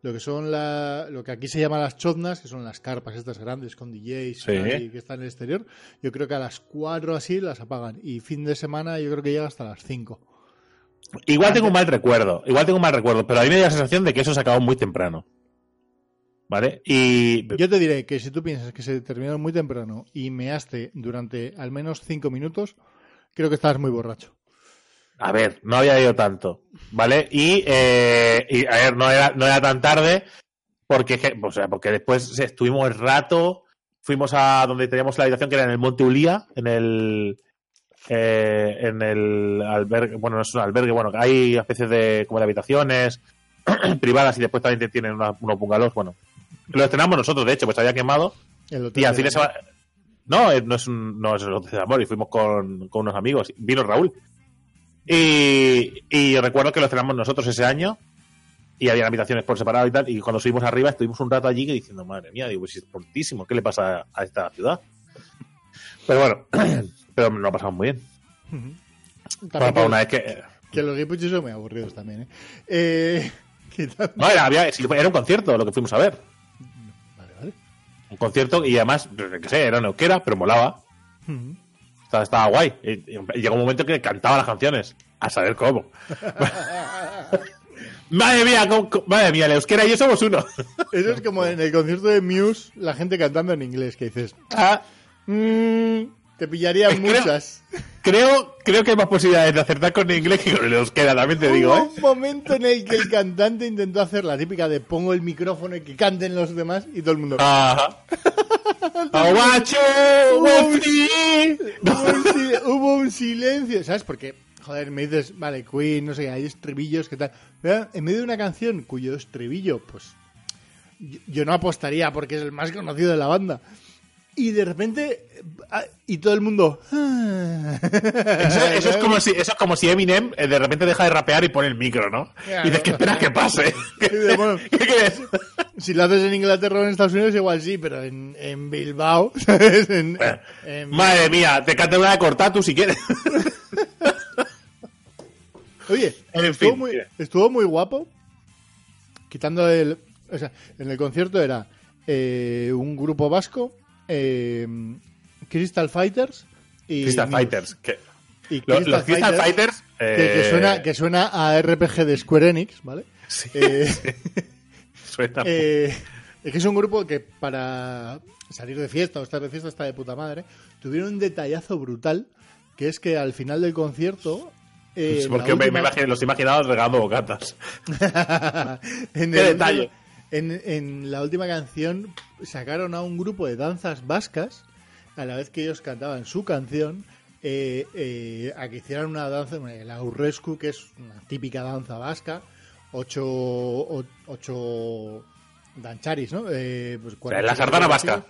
lo que son la, lo que aquí se llama las choznas, que son las carpas estas grandes con DJs Sí. y que están en el exterior, yo creo que a las 4 así las apagan. Y fin de semana yo creo que llega hasta las 5. Igual tengo un mal recuerdo, igual tengo un mal recuerdo, pero a mí me da la sensación de que eso se acabó muy temprano. ¿Vale? Y Yo te diré que si tú piensas que se terminaron muy temprano y measte durante al menos 5 minutos, creo que estabas muy borracho. A ver, no había ido tanto, ¿vale? Y, eh, y, a ver, no era, no era tan tarde porque, o sea, porque después estuvimos el rato, fuimos a donde teníamos la habitación que era en el Monte Ulía, en el eh, en el albergue, bueno, no es un albergue, bueno, hay especies de como de habitaciones (clears throat) privadas y después también tienen una- unos bungalows, bueno. Lo estrenamos nosotros, de hecho, pues había quemado El y al fin de semana. No, eh, no es un, no es el Hotel de Amor, y fuimos con, con unos amigos. Vino Raúl. Y, y recuerdo que lo cenamos nosotros ese año. Y había habitaciones por separado y tal. Y cuando subimos arriba, estuvimos un rato allí que diciendo, madre mía, digo, es fortísimo, ¿qué le pasa a esta ciudad? Pero bueno, (clears throat) pero nos lo pasamos muy bien. Para, una vez que. Que los guipuchos son muy aburridos también, ¿eh? eh (laughs) quitando- No, era, había- era un concierto lo que fuimos a ver. Vale, vale. Un concierto y además, yo qué sé, era en euskera, pero molaba. Estaba, estaba guay. Y, y llegó un momento que cantaba las canciones. A saber cómo. (laughs) madre mía, cómo- cómo- madre mía, el euskera y yo somos uno. Eso es como en el concierto de Muse, la gente cantando en inglés, que dices, Ah, "Mm, te pillarían Creo- muchas. creo, creo que hay más posibilidades de acertar con el inglés que con el euskera, también te digo, Hubo ¿eh? un momento en el que el cantante intentó hacer la típica de pongo el micrófono y que canten los demás y todo el mundo. Ajá. (laughs) Aguacho. Hubo hubo un silencio, ¿sabes? Porque, joder, me dices, vale, Queen, no sé hay estribillos, ¿qué tal? En medio de una canción cuyo estribillo, pues, yo, yo no apostaría porque es el más conocido de la banda. Y de repente, ah, y todo el mundo... Eso, eso es como si, eso es como si Eminem eh, de repente deja de rapear y pone el micro, ¿no? Claro. Y dices, ¿qué esperas que pase? (laughs) (laughs) ¿Qué, bueno. qué crees? (laughs) Si lo haces en Inglaterra o en Estados Unidos, igual sí, pero en, en Bilbao, ¿sabes? En- en- Madre mía, te canta una de Cortatu si quieres. Oye, En estuvo, fin, muy, mira. estuvo muy guapo. Quitando el. O sea, en el concierto era eh, un grupo vasco, eh, Crystal Fighters y. Crystal Muse. Fighters. Que, Y los, los Crystal Fighters. que, que eh, suena, que suena a RPG de Square Enix, ¿vale? Sí, Eh, (laughs) suena- Eh, es que es un grupo que para salir de fiesta o estar de fiesta está de puta madre. Tuvieron un detallazo brutal, que es que al final del concierto... eh, porque me, imagino- los imaginaba regando bocatas. (laughs) en, Qué el detalle. En, en la última canción sacaron a un grupo de danzas vascas, a la vez que ellos cantaban su canción, eh, eh, a que hicieran una danza, el aurrescu, que es una típica danza vasca, ocho, o- ocho dancharis, ¿no? Eh, pues La sardana vasca.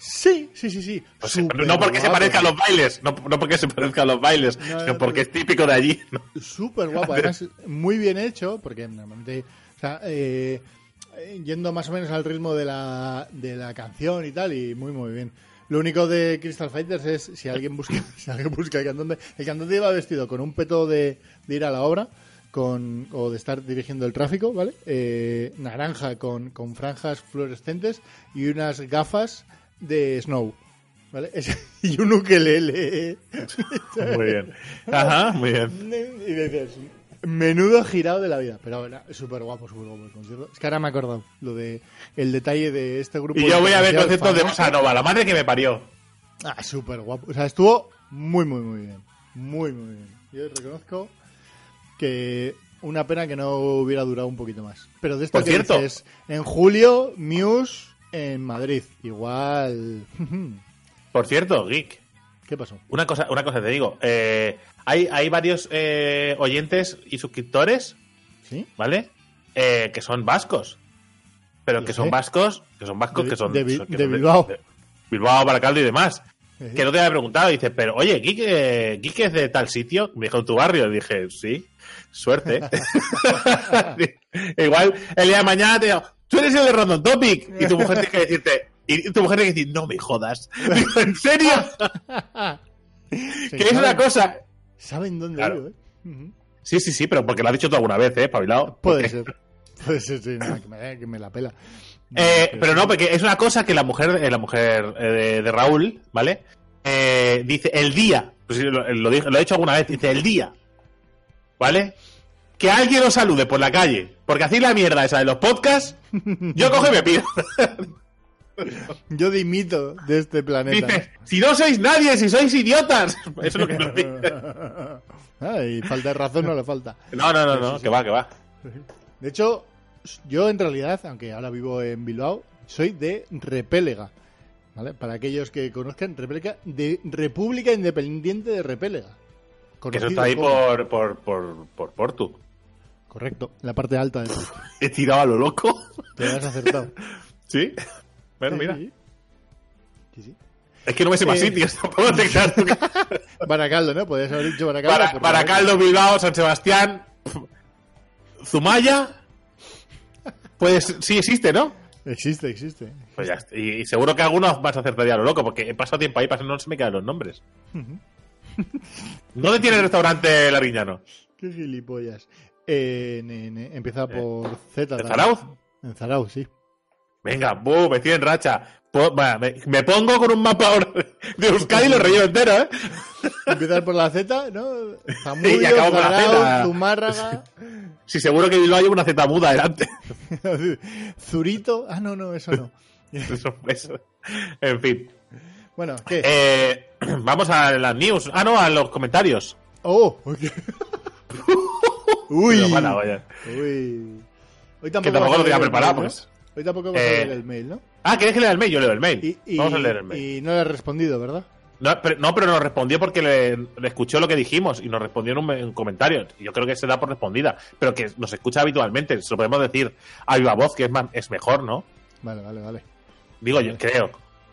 Sí, sí, sí, sí. O sea, Súper no porque se parezca a los bailes, no, no porque se parezca a los bailes, No, sino no, porque es típico de allí. súper guapo, además muy bien hecho, porque normalmente, o sea, eh, yendo más o menos al ritmo de la, de la canción y tal, y muy, muy bien. Lo único de Crystal Fighters es, si alguien busca, (laughs) si alguien busca el cantante, el cantante iba vestido con un peto de, de ir a la obra, con, o de estar dirigiendo el tráfico, ¿vale? Eh, naranja con, con franjas fluorescentes y unas gafas de snow, ¿vale? (laughs) Y un ukelele. Muy bien. Ajá, muy bien. (laughs) Y dices, menudo girado de la vida. Pero era súper guapo, súper guapo el concierto. Es que ahora me he acordado lo de el detalle de este grupo. Y yo voy a ver conciertos de. Bossa Nova, la madre que me parió. Ah, súper guapo. O sea, estuvo muy, muy, muy bien. Muy, muy bien. Yo reconozco que una pena que no hubiera durado un poquito más. Pero de esto Por que cierto. dices, en julio, Muse en Madrid. Igual. Por cierto, Geek, ¿Qué pasó? una cosa, una cosa te digo. eh, hay, hay varios eh, oyentes y suscriptores, ¿Sí? ¿vale? Eh, que son vascos. Pero que son vascos, que son vascos, De- que son de son- que de son Bilbao. de- Bilbao, Baracaldo y demás. Que no te había preguntado, dice, pero oye, Geek es de tal sitio, me dijo en tu barrio, dije, sí, suerte. (laughs) (laughs) Igual el día de mañana te digo, tú eres el de Random Topic, y tu mujer tiene que decirte, y tu mujer tiene que decir, no me jodas. Digo, (laughs) ¿en serio? sí, que es una cosa. ¿Saben dónde Claro. vivo, eh? Sí, sí, sí, pero porque lo has dicho tú alguna vez, ¿eh, Pabilao? Puede ser. Puede ser, sí, que, me, que me la pela. Eh, pero no, porque es una cosa que la mujer, eh, la mujer eh, de, Raúl, ¿vale? Eh, dice el día, pues lo, lo dije- lo he dicho alguna vez, dice el día, ¿vale? Que alguien os salude por la calle, porque así la mierda esa de los podcasts, yo cojo y me pido. (laughs) Yo dimito de este planeta. Dice, si no sois nadie, si sois idiotas. (laughs) Eso es lo que nos dice. (laughs) Ay, falta de razón no le falta. No, no, no, no, que va, que va. De hecho, yo en realidad, aunque ahora vivo en Bilbao, soy de Repélega. ¿Vale? Para aquellos que conozcan, Repélega, de República Independiente de Repélega. Que eso está ahí como- por, por, por, por Portu. Correcto, la parte alta de (laughs) He tirado a lo loco. Te has acertado. ¿Sí? Bueno, mira. sí. Sí, sí. Es que no me sé más Eh. sitios, (laughs) tampoco te (laughs) tú Baracaldo, ¿no? Podrías haber dicho Baracaldo. Para, Baracaldo, Bilbao, San Sebastián, Zumaya. Pues sí existe, ¿no? Existe, existe. Pues ya. Y, y seguro que algunos vas a acertar ya a lo loco, porque he pasado tiempo ahí, pasando, no se me quedan los nombres. ¿Dónde tiene el restaurante Lariñano? Qué gilipollas. Eh, ne- empieza por Z. ¿De también. Zarauz? En Zarauz, sí. Venga, buh, me estoy en racha. Po- me, me pongo con un mapa ahora de Euskadi y lo relleno entero, ¿eh? Empiezas por la Z, ¿no? Y Zamudio, acabo con la Z. Zumárraga, Sí, seguro que Bilbao lleva una Z muda delante. (laughs) Zurito. Ah, no, no, eso no. Eso, eso. En fin. Bueno, ¿qué? Eh, (clears throat) vamos a las news. Ah, no, a los comentarios. ¡Oh! ok. (laughs) Uy. Pero. Uy. Hoy Que tampoco, tampoco vas a lo tenía preparado, mail, Hoy tampoco vas a Eh, leer el mail, ¿no? Ah, ¿quieres que lea el mail? Yo leo el mail. Y, y- Vamos a leer el mail. y no le he respondido, ¿verdad? No, pero, no, pero nos respondió porque le, le escuchó lo que dijimos y nos respondió en un, en un comentario. Yo creo que se da por respondida, pero que nos escucha habitualmente. Se lo podemos decir a viva voz, que es, más, es mejor, ¿no? Vale, vale, vale. Digo, yo creo.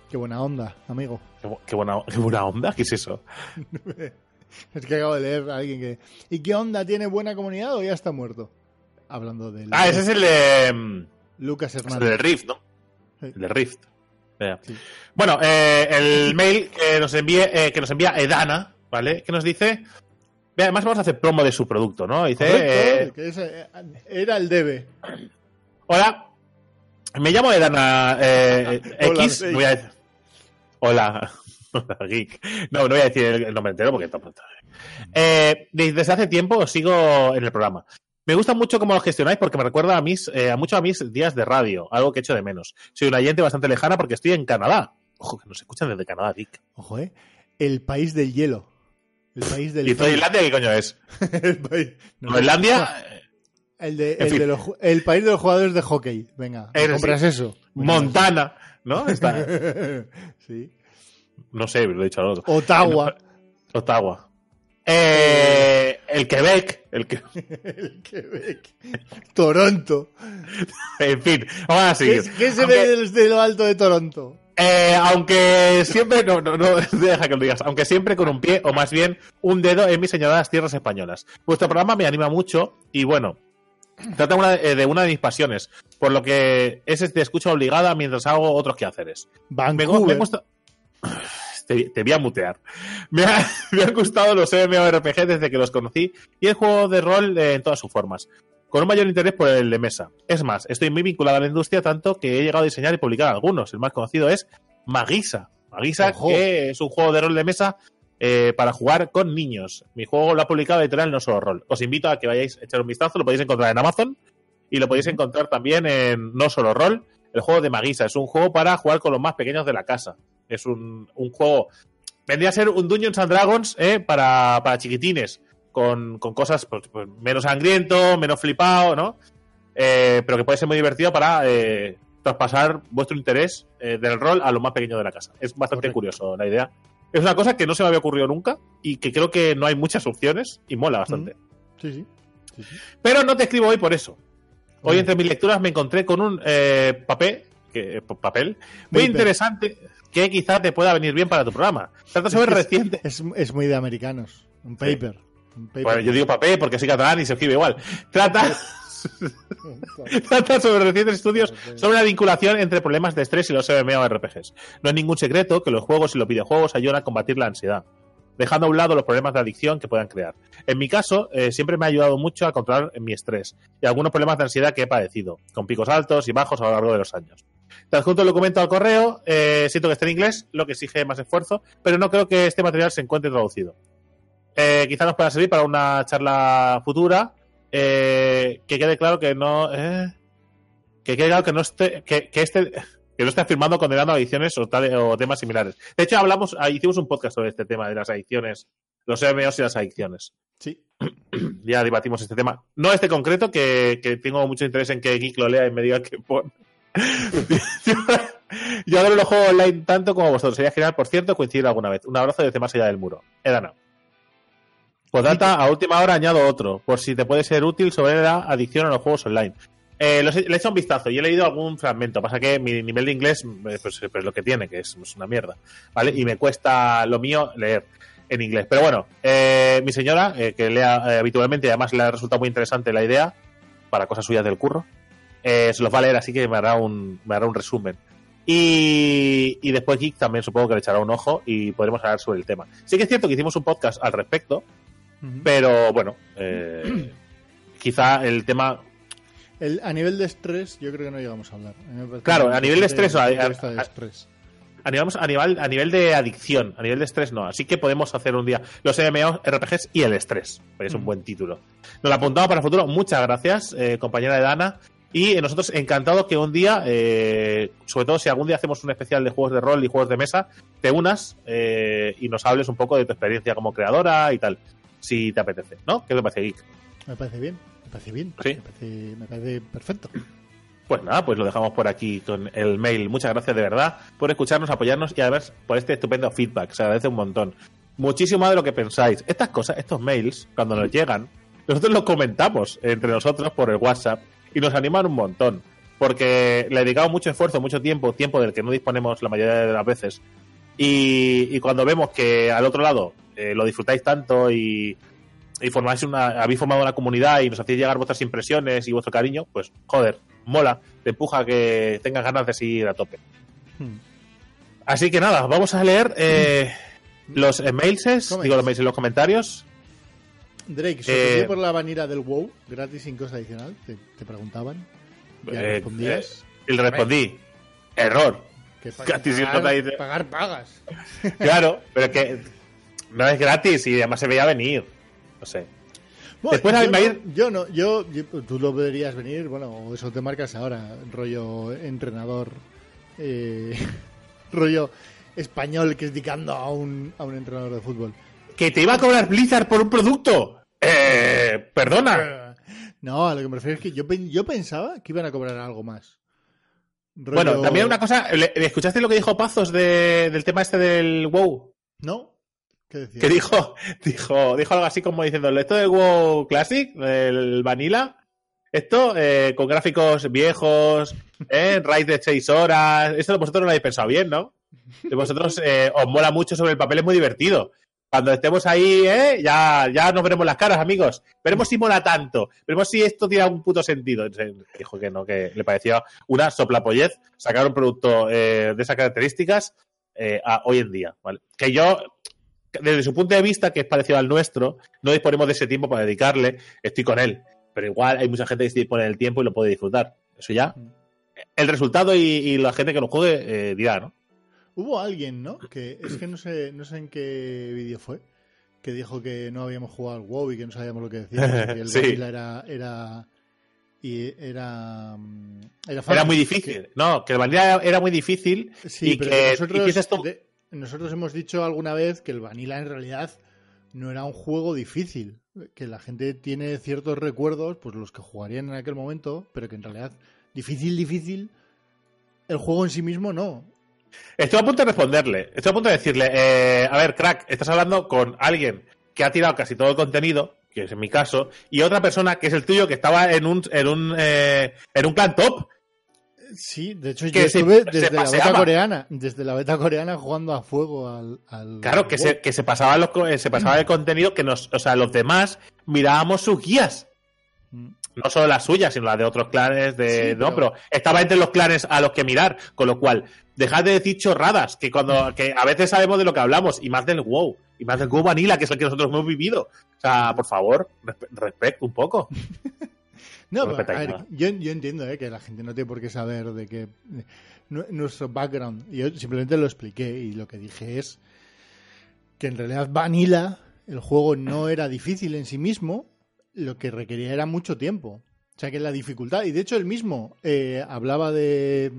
Qué buena onda, amigo. Qué, bu- qué buena, qué buena onda, ¿qué es eso? (laughs) Es que acabo de leer a alguien que... ¿Y qué onda? ¿Tiene buena comunidad o ya está muerto? Hablando del... Ah, ese es el de. Lucas es el Hernández. del Rift, ¿no? Sí. El del Rift. Vea. Sí. Bueno, eh, el mail que nos, envíe, eh, que nos envía Edana, ¿vale? Que nos dice. Además vamos a hacer promo de su producto, ¿no? Dice. Correcto, eh, que eh, era el debe. Hola, me llamo Edana eh, Hola, X. Geek. Voy a decir. Hola, (laughs) Hola, Geek. No, no voy a decir el, el nombre entero porque está. Eh, desde hace tiempo os sigo en el programa. Me gusta mucho cómo lo gestionáis porque me recuerda a mis, eh, a mucho a mis días de radio, algo que echo de menos. Soy una oyente bastante lejana porque estoy en Canadá. Ojo, que nos escuchan desde Canadá, Geek. Ojo, ¿eh? El país del hielo. El país del ¿Y Islandia qué coño es? (laughs) el país... no, ¿Groenlandia? El, de, el, de los el país de los jugadores de hockey. Venga, ¿me Eres- compras eso? Montana, ¿no? Está- (laughs) sí. no sé, lo he dicho al otro. Ottawa. Ottawa. Eh, el Quebec, el que, (laughs) el Quebec. Toronto. en fin, vamos a ¿Qué, seguir. qué se Aunque- ve desde lo alto de Toronto? Eh, aunque siempre, no, no, no, (laughs) deja que lo digas, aunque siempre con un pie o más bien un dedo en mis señaladas tierras españolas. Vuestro programa me anima mucho y bueno, trata una- eh, de una de mis pasiones, por lo que es de escucha obligada mientras hago otros quehaceres. Me, gu- me Vancouver. gusta. Te, te voy a mutear. Me, ha- (laughs) me han gustado los MMORPG desde que los conocí y el juego de rol eh, en todas sus formas. Con un mayor interés por el de mesa. Es más, estoy muy vinculado a la industria tanto que he llegado a diseñar y publicar algunos. El más conocido es Magisa. Magisa, Ojo. que es un juego de rol de mesa eh, para jugar con niños. Mi juego lo ha publicado editorial No Solo Rol. Os invito a que vayáis a echar un vistazo. Lo podéis encontrar en Amazon y lo podéis encontrar también en No Solo Rol. El juego de Magisa es un juego para jugar con los más pequeños de la casa. Es un, un juego. Vendría a ser un Dungeons and Dragons eh, para, para chiquitines. Con, con cosas pues, pues, menos sangriento, menos flipado, ¿no? Eh, pero que puede ser muy divertido para eh, traspasar vuestro interés eh, del rol a los más pequeños de la casa. Es bastante Correcto. curioso la idea. Es una cosa que no se me había ocurrido nunca y que creo que no hay muchas opciones y mola bastante. Sí, sí. sí, sí. Pero no te escribo hoy por eso. Hoy entre mis lecturas me encontré con un eh, papel, que, eh, papel muy Paper. interesante que quizás te pueda venir bien para tu programa. Trata sobre reciente. Es, es muy de americanos. Un paper. Un paper. Bueno, yo digo papel porque soy catalán y se escribe igual. Trata, (laughs) trata sobre recientes estudios sobre la vinculación entre problemas de estrés y los MMORPGs. No es ningún secreto que los juegos y los videojuegos ayudan a combatir la ansiedad, dejando a un lado los problemas de adicción que puedan crear. En mi caso, eh, siempre me ha ayudado mucho a controlar mi estrés y algunos problemas de ansiedad que he padecido, con picos altos y bajos a lo largo de los años. Te adjunto el documento al correo, eh, siento que esté en inglés, lo que exige más esfuerzo, pero no creo que este material se encuentre traducido. Eh, quizá nos pueda servir para una charla futura. eh, que quede claro que no. eh, que quede claro que no esté. Que, que este. Que no esté afirmando condenando adicciones o, tal- o temas similares. De hecho, hablamos, ah, hicimos un podcast sobre este tema de las adicciones, los MMOs y las adicciones. Sí. (clears throat) Ya debatimos este tema. No este concreto, que, que tengo mucho interés en que Geek lo lea y me diga qué pone. (laughs) yo, adoro los juegos online tanto como vosotros. Sería genial, por cierto, coincidir alguna vez. Un abrazo desde más allá del muro. Edana. Podata, a última hora añado otro, por si te puede ser útil sobre la adicción a los juegos online. Eh, he- le he hecho un vistazo y he leído algún fragmento. Pasa que mi nivel de inglés, eh, pues, pues lo que tiene, que es, una mierda. ¿Vale? Y me cuesta lo mío leer en inglés. Pero bueno, eh, mi señora, eh, que lea eh, habitualmente, y además le ha resultado muy interesante la idea, para cosas suyas del curro, eh, se los va a leer, así que me hará un, me hará un resumen. Y, y después Geek también supongo que le echará un ojo y podremos hablar sobre el tema. Sí que es cierto que hicimos un podcast al respecto, Pero bueno, eh, (clears throat) quizá el tema El, a nivel de estrés, yo creo que no llegamos a hablar. A Claro, a nivel de estrés, de a- de estrés. a nivel, a nivel, a nivel de adicción, a nivel de estrés no. Así que podemos hacer un día los MMORPGs y el estrés. Es un buen título. Nos lo apuntamos para el futuro. Muchas gracias, eh, compañera de Dana. Y nosotros encantados que un día, eh, sobre todo si algún día hacemos un especial de juegos de rol y juegos de mesa, te unas eh, y nos hables un poco de tu experiencia como creadora y tal. Si te apetece, ¿no? ¿Qué te parece, Geek? Me parece bien, me parece bien. Sí. Me, parece, me parece perfecto. Pues nada, pues lo dejamos por aquí con el mail. Muchas gracias de verdad por escucharnos, apoyarnos y además por este estupendo feedback. Se agradece un montón. Muchísimo más de lo que pensáis. Estas cosas, estos mails, cuando nos llegan, nosotros los comentamos entre nosotros por el WhatsApp y nos animan un montón. Porque le dedicamos mucho esfuerzo, mucho tiempo, tiempo del que no disponemos la mayoría de las veces. Y, y cuando vemos que al otro lado eh, lo disfrutáis tanto y, y formáis una, habéis formado una comunidad y nos hacéis llegar vuestras impresiones y vuestro cariño, pues joder, mola, te empuja a que tengas ganas de seguir a tope. Hmm. Así que nada, vamos a leer eh, los mails, Comments. digo los mails en los comentarios. Drake, sorprendido Eh, por la vanilla del WoW, gratis sin coste adicional, te, te preguntaban. Ya Eh, respondías. Y le respondí, error. que (laughs) gratis sin pagar, coste adicional. pagar pagas. (laughs) Claro, pero que no es gratis y además se veía venir. No sé. Bueno, Después yo, no, ir- yo no, yo, yo- tú lo verías venir, bueno, o eso te marcas ahora, rollo entrenador, eh, (laughs) rollo español criticando a un, a un entrenador de fútbol. Que te iba a cobrar Blizzard por un producto. Eh, perdona. No, a lo que me refiero es que yo, yo pensaba que iban a cobrar algo más. Rollo- Bueno, también una cosa, ¿le- le ¿escuchaste lo que dijo Pazos de- del tema este del WoW? ¿No? ¿Qué decía? Que dijo, dijo, dijo algo así como diciendo, esto del WoW Classic, del Vanilla, esto eh, con gráficos viejos, eh, raid de 6 horas, esto vosotros no lo habéis pensado bien, ¿no? De vosotros eh, os mola mucho sobre el papel, es muy divertido. Cuando estemos ahí, ¿eh? ya, ya nos veremos las caras, amigos. Veremos si mola tanto. Veremos si esto tiene algún puto sentido. Entonces, dijo que no, que le parecía una soplapollez sacar un producto eh, de esas características eh, a hoy en día. ¿vale? Que yo, desde su punto de vista, que es parecido al nuestro, no disponemos de ese tiempo para dedicarle, estoy con él. Pero igual hay mucha gente que dispone del tiempo y lo puede disfrutar. Eso ya. El resultado y, y la gente que lo juegue eh, dirá, ¿no? Hubo alguien, ¿no? (clears throat) Que es que no sé, no sé en qué vídeo fue, que dijo que no habíamos jugado al WoW y que no sabíamos lo que decía. que el (laughs) Sí. Vanilla era, era y era mm, era, Era muy difícil. No, que el Vanilla era muy difícil sí, y pero que y nosotros, de- nosotros hemos dicho alguna vez que el Vanilla en realidad no era un juego difícil, que la gente tiene ciertos recuerdos, pues los que jugarían en aquel momento, pero que en realidad difícil, difícil, el juego en sí mismo no. Estoy a punto de responderle. Estoy a punto de decirle, eh, a ver, crack, estás hablando con alguien que ha tirado casi todo el contenido, que es en mi caso, y otra persona que es el tuyo que estaba en un en un eh, en un clan top. Sí, de hecho Que yo estuve se desde la beta coreana, desde la beta coreana jugando a fuego al, al Claro, que se, que se pasaba los, eh, se pasaba el contenido que nos, o sea, los demás mirábamos sus guías. Mm. No solo las suyas, sino las de otros clanes de. Sí, no, pero estaba entre los clanes a los que mirar. Con lo cual, dejad de decir chorradas, que cuando, que a veces sabemos de lo que hablamos, y más del WoW, y más del WoW Vanilla, que es el que nosotros hemos vivido. O sea, por favor, respe- respecto un poco. No, (laughs) No pero, a ver, yo, yo entiendo eh, que la gente no tiene por qué saber de que nu- nuestro background. Yo simplemente lo expliqué y lo que dije es que en realidad Vanilla, el juego no (clears throat) era difícil en sí mismo, lo que requería era mucho tiempo. O sea que la dificultad, y de hecho él mismo eh, hablaba de,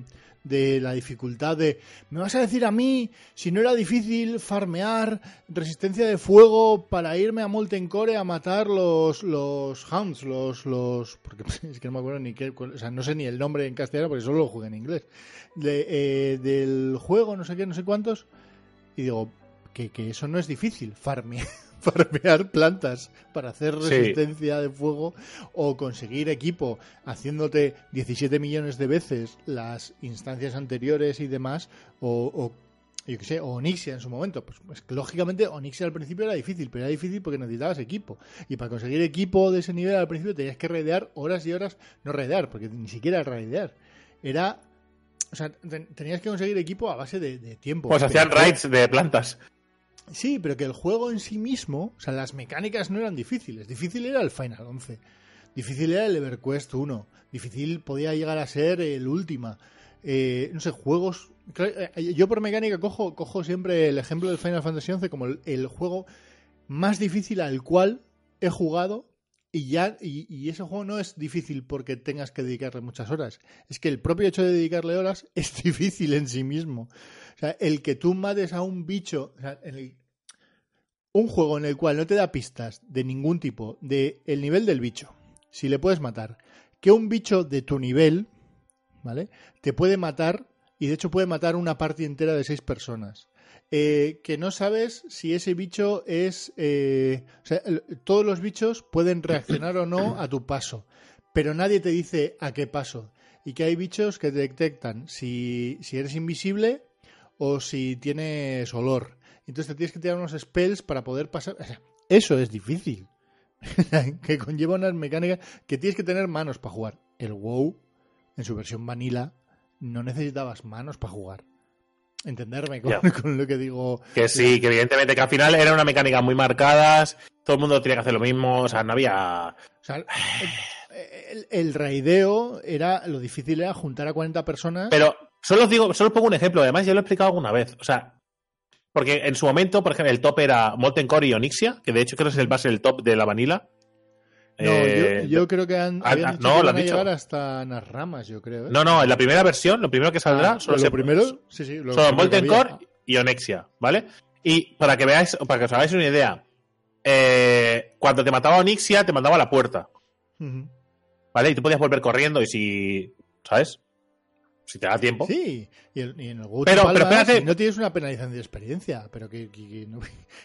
de la dificultad de, ¿me vas a decir a mí si no era difícil farmear resistencia de fuego para irme a Molten Core a matar los, los hounds, los, los, porque (laughs) es que no me acuerdo ni qué, o sea, no sé ni el nombre en castellano porque solo lo jugué en inglés, eh, del juego, no sé qué, no sé cuántos, y digo, que, que eso no es difícil, farmear, farmear plantas para hacer Sí. resistencia de fuego o conseguir equipo haciéndote 17 millones de veces las instancias anteriores y demás, o, o yo qué sé, o Onyxia en su momento. Pues, pues lógicamente Onyxia al principio era difícil, pero era difícil porque necesitabas equipo. Y para conseguir equipo de ese nivel al principio tenías que raidear horas y horas, no raidear, porque ni siquiera raidear. Era. O sea, ten- tenías que conseguir equipo a base de, de tiempo. Pues hacían raids de plantas. Sí, pero que el juego en sí mismo, o sea, las mecánicas no eran difíciles. Difícil era el Final 11. Difícil era el EverQuest 1. Difícil podía llegar a ser el Última. Eh, no sé, juegos... Eh, yo por mecánica cojo, cojo siempre el ejemplo del Final Fantasy XI como el, el juego más difícil al cual he jugado y ya y, y, ese juego no es difícil porque tengas que dedicarle muchas horas. Es que el propio hecho de dedicarle horas (laughs) es difícil en sí mismo. O sea, el que tú mates a un bicho, un juego en el cual no te da pistas de ningún tipo de el nivel del bicho, si le puedes matar, que un bicho de tu nivel, ¿vale? Te puede matar y de hecho puede matar una parte entera de seis personas. Eh, que no sabes si ese bicho es... Eh, o sea, todos los bichos pueden reaccionar o no a tu paso, pero nadie te dice a qué paso. Y que hay bichos que te detectan si, si eres invisible o si tienes olor. Entonces te tienes que tirar unos spells para poder pasar. O sea, eso es difícil. (laughs) que conlleva unas mecánicas que tienes que tener manos para jugar. El WoW, en su versión vanilla, no necesitabas manos para jugar entenderme con, (laughs) con, lo que digo. Que sí, que evidentemente que al final eran una mecánica muy marcadas, todo el mundo tenía que hacer lo mismo, o sea, no había... O sea, el, el, raideo era, lo difícil era juntar a 40 personas. Pero solo os digo, solo os pongo un ejemplo, además ya lo he explicado alguna vez, o sea, porque en su momento, por ejemplo, el top era Molten Core y Onyxia, que de hecho creo que es el base del top de la vanilla. No, eh, yo, yo, creo que han, ah, habían dicho no, que van a llegar hasta las ramas, yo creo. ¿eh? No, no, en la primera versión, lo primero que saldrá ah, son, lo primero, sí, sí, lo son Molten Core y Onyxia, ¿vale? Y para que veáis, para que os hagáis una idea, eh, cuando te mataba Onyxia, te mandaba a la puerta. Uh -huh. ¿Vale? Y tú podías volver corriendo y si. ¿Sabes? Si te da tiempo. Sí, y, el, y en el pero, pero espérate. Si no tienes una penalización de experiencia, pero que, que, que no,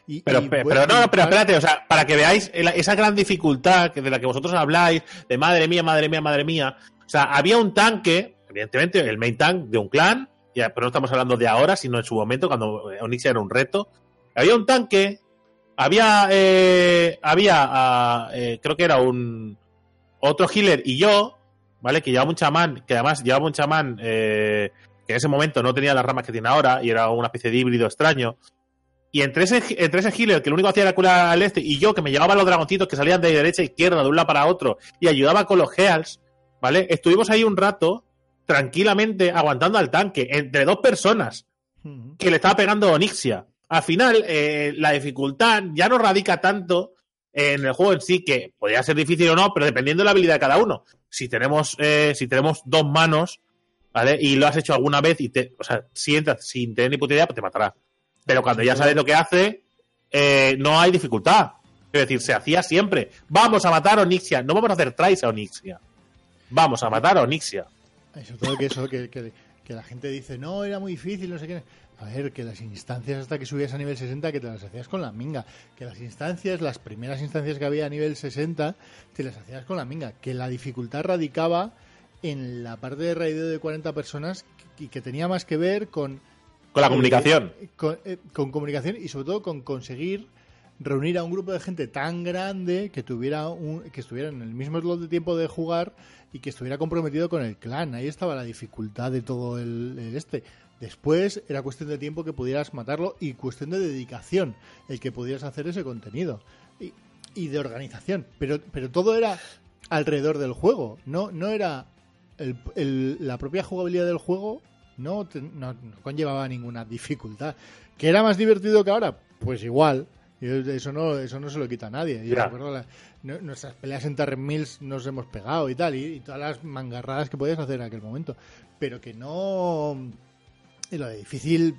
y, pero, y, pero, bueno, no, pero espérate, o sea, para que veáis esa gran dificultad de la que vosotros habláis, de madre mía, madre mía, madre mía. O sea, había un tanque, evidentemente, el main tank de un clan, pero no estamos hablando de ahora, sino en su momento, cuando Onyxia era un reto. Había un tanque, había, eh, había, uh, eh, creo que era un otro healer y yo, ¿vale? Que llevaba un chamán, que además llevaba un chamán eh, que en ese momento no tenía las ramas que tiene ahora y era una especie de híbrido extraño. Y entre ese, entre ese healer que lo único que hacía era curar al este y yo que me llevaba los dragoncitos que salían de derecha a izquierda, de un lado para otro y ayudaba con los heals, ¿vale? Estuvimos ahí un rato tranquilamente aguantando al tanque entre dos personas que le estaba pegando Onyxia. Al final, eh, la dificultad ya no radica tanto en el juego en sí, que podría ser difícil o no, pero dependiendo de la habilidad de cada uno. Si tenemos, eh, si tenemos dos manos, ¿vale? Y lo has hecho alguna vez y te, o sea, si entras sin tener ni puta idea, pues te matará. Pero cuando ya sabes lo que hace, eh, no hay dificultad. Es decir, se hacía siempre. Vamos a matar a Onyxia. No vamos a hacer tries a Onyxia. Vamos a matar a Onyxia. Eso todo que eso, que, que, que la gente dice, no, era muy difícil, no sé qué. A ver, que las instancias hasta que subías a nivel 60 que te las hacías con la minga. Que las instancias, las primeras instancias que había a nivel 60, te las hacías con la minga. Que la dificultad radicaba en la parte de raideo de 40 personas y que tenía más que ver con... Con la comunicación. Eh, con, eh, con, comunicación y sobre todo con conseguir reunir a un grupo de gente tan grande que tuviera un, que estuviera en el mismo slot de tiempo de jugar y que estuviera comprometido con el clan. Ahí estaba la dificultad de todo el, el este. Después era cuestión de tiempo que pudieras matarlo y cuestión de dedicación el que pudieras hacer ese contenido y, y de organización. Pero, pero todo era alrededor del juego, no, no era el, el, la propia jugabilidad del juego no, no, no, conllevaba ninguna dificultad. ¿Que era más divertido que ahora? Pues igual. Eso no, eso no se lo quita a nadie. Yo recuerdo la, no, nuestras peleas en Terren Mills nos hemos pegado y tal, y, y todas las mangarradas que podías hacer en aquel momento. Pero que no y lo de difícil,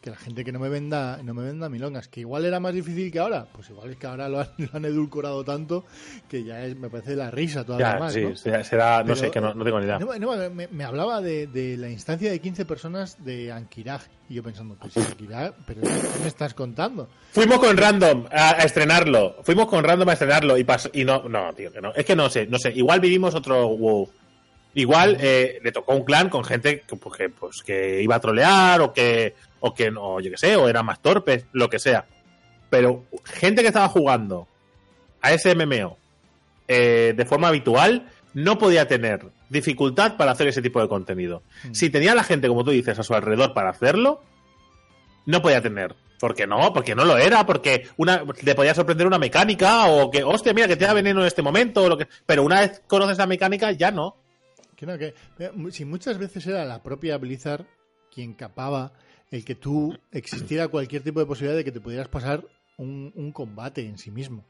que la gente que no me venda no me venda milongas, que igual era más difícil que ahora, pues igual es que ahora lo han, (laughs) lo han edulcorado tanto que ya es, me parece la risa todavía ya, más. Sí, ¿no? será, no sé, que no, no, tengo ni idea. No, no, me, me, hablaba de, de, la instancia de 15 personas de Ankiraj y yo pensando, pues Ankiraj, pero ¿qué me estás contando? Fuimos con Random a, a estrenarlo, fuimos con Random a estrenarlo y, pasó, y no, no, tío, que no, es que no sé, no sé, igual vivimos otro WoW. Igual eh, le tocó un clan con gente que, pues, que, pues, que iba a trolear o que, o que no, yo qué sé, o eran más torpes, lo que sea. Pero gente que estaba jugando a ese MMO eh, de forma habitual no podía tener dificultad para hacer ese tipo de contenido. Mm. Si tenía la gente, como tú dices, a su alrededor para hacerlo, no podía tener Porque no, porque no lo era, porque una te podía sorprender una mecánica o que, hostia, mira, que te da veneno en este momento, o lo que, pero una vez conoces la mecánica ya no. Que no, que si muchas veces era la propia Blizzard quien capaba el que tú existiera cualquier tipo de posibilidad de que te pudieras pasar un, combate en sí mismo.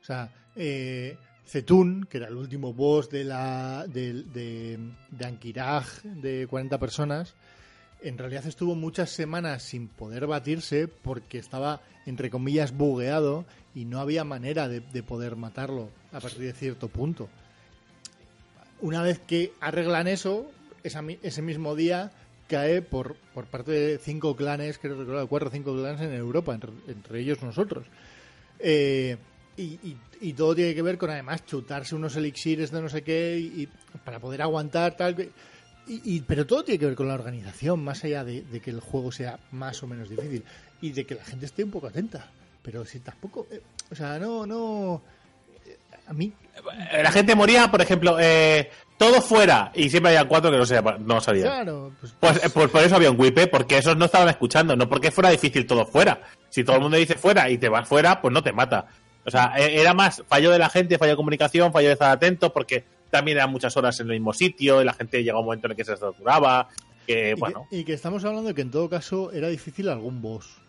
O sea, eh, Zetun, que era el último boss de la de, de, Ankiraj de 40 personas, en realidad estuvo muchas semanas sin poder batirse porque estaba, entre comillas, bugueado y no había manera de poder matarlo a partir de cierto punto. Una vez que arreglan eso, esa, ese mismo día cae por, por parte de cinco clanes, creo recordar, cuatro o cinco clanes en Europa, entre, entre ellos nosotros. Eh, y, todo tiene que ver con además chutarse unos elixires de no sé qué y, para poder aguantar tal. Y, pero todo tiene que ver con la organización, más allá de, de, que el juego sea más o menos difícil y de que la gente esté un poco atenta. Pero si tampoco, eh, o sea, no, no, eh, a mí. La gente moría, por ejemplo, eh, todo fuera y siempre había cuatro que no, se, no sabían. Claro, pues, pues, pues, pues, por eso había un whip, porque esos no estaban escuchando, no porque fuera difícil todo fuera. Si todo el mundo dice fuera y te vas fuera, pues no te mata. O sea, era más fallo de la gente, fallo de comunicación, fallo de estar atento, porque también eran muchas horas en el mismo sitio y la gente llegó a un momento en el que se saturaba. Que, y bueno. Que, y que estamos hablando de que en todo caso era difícil algún boss.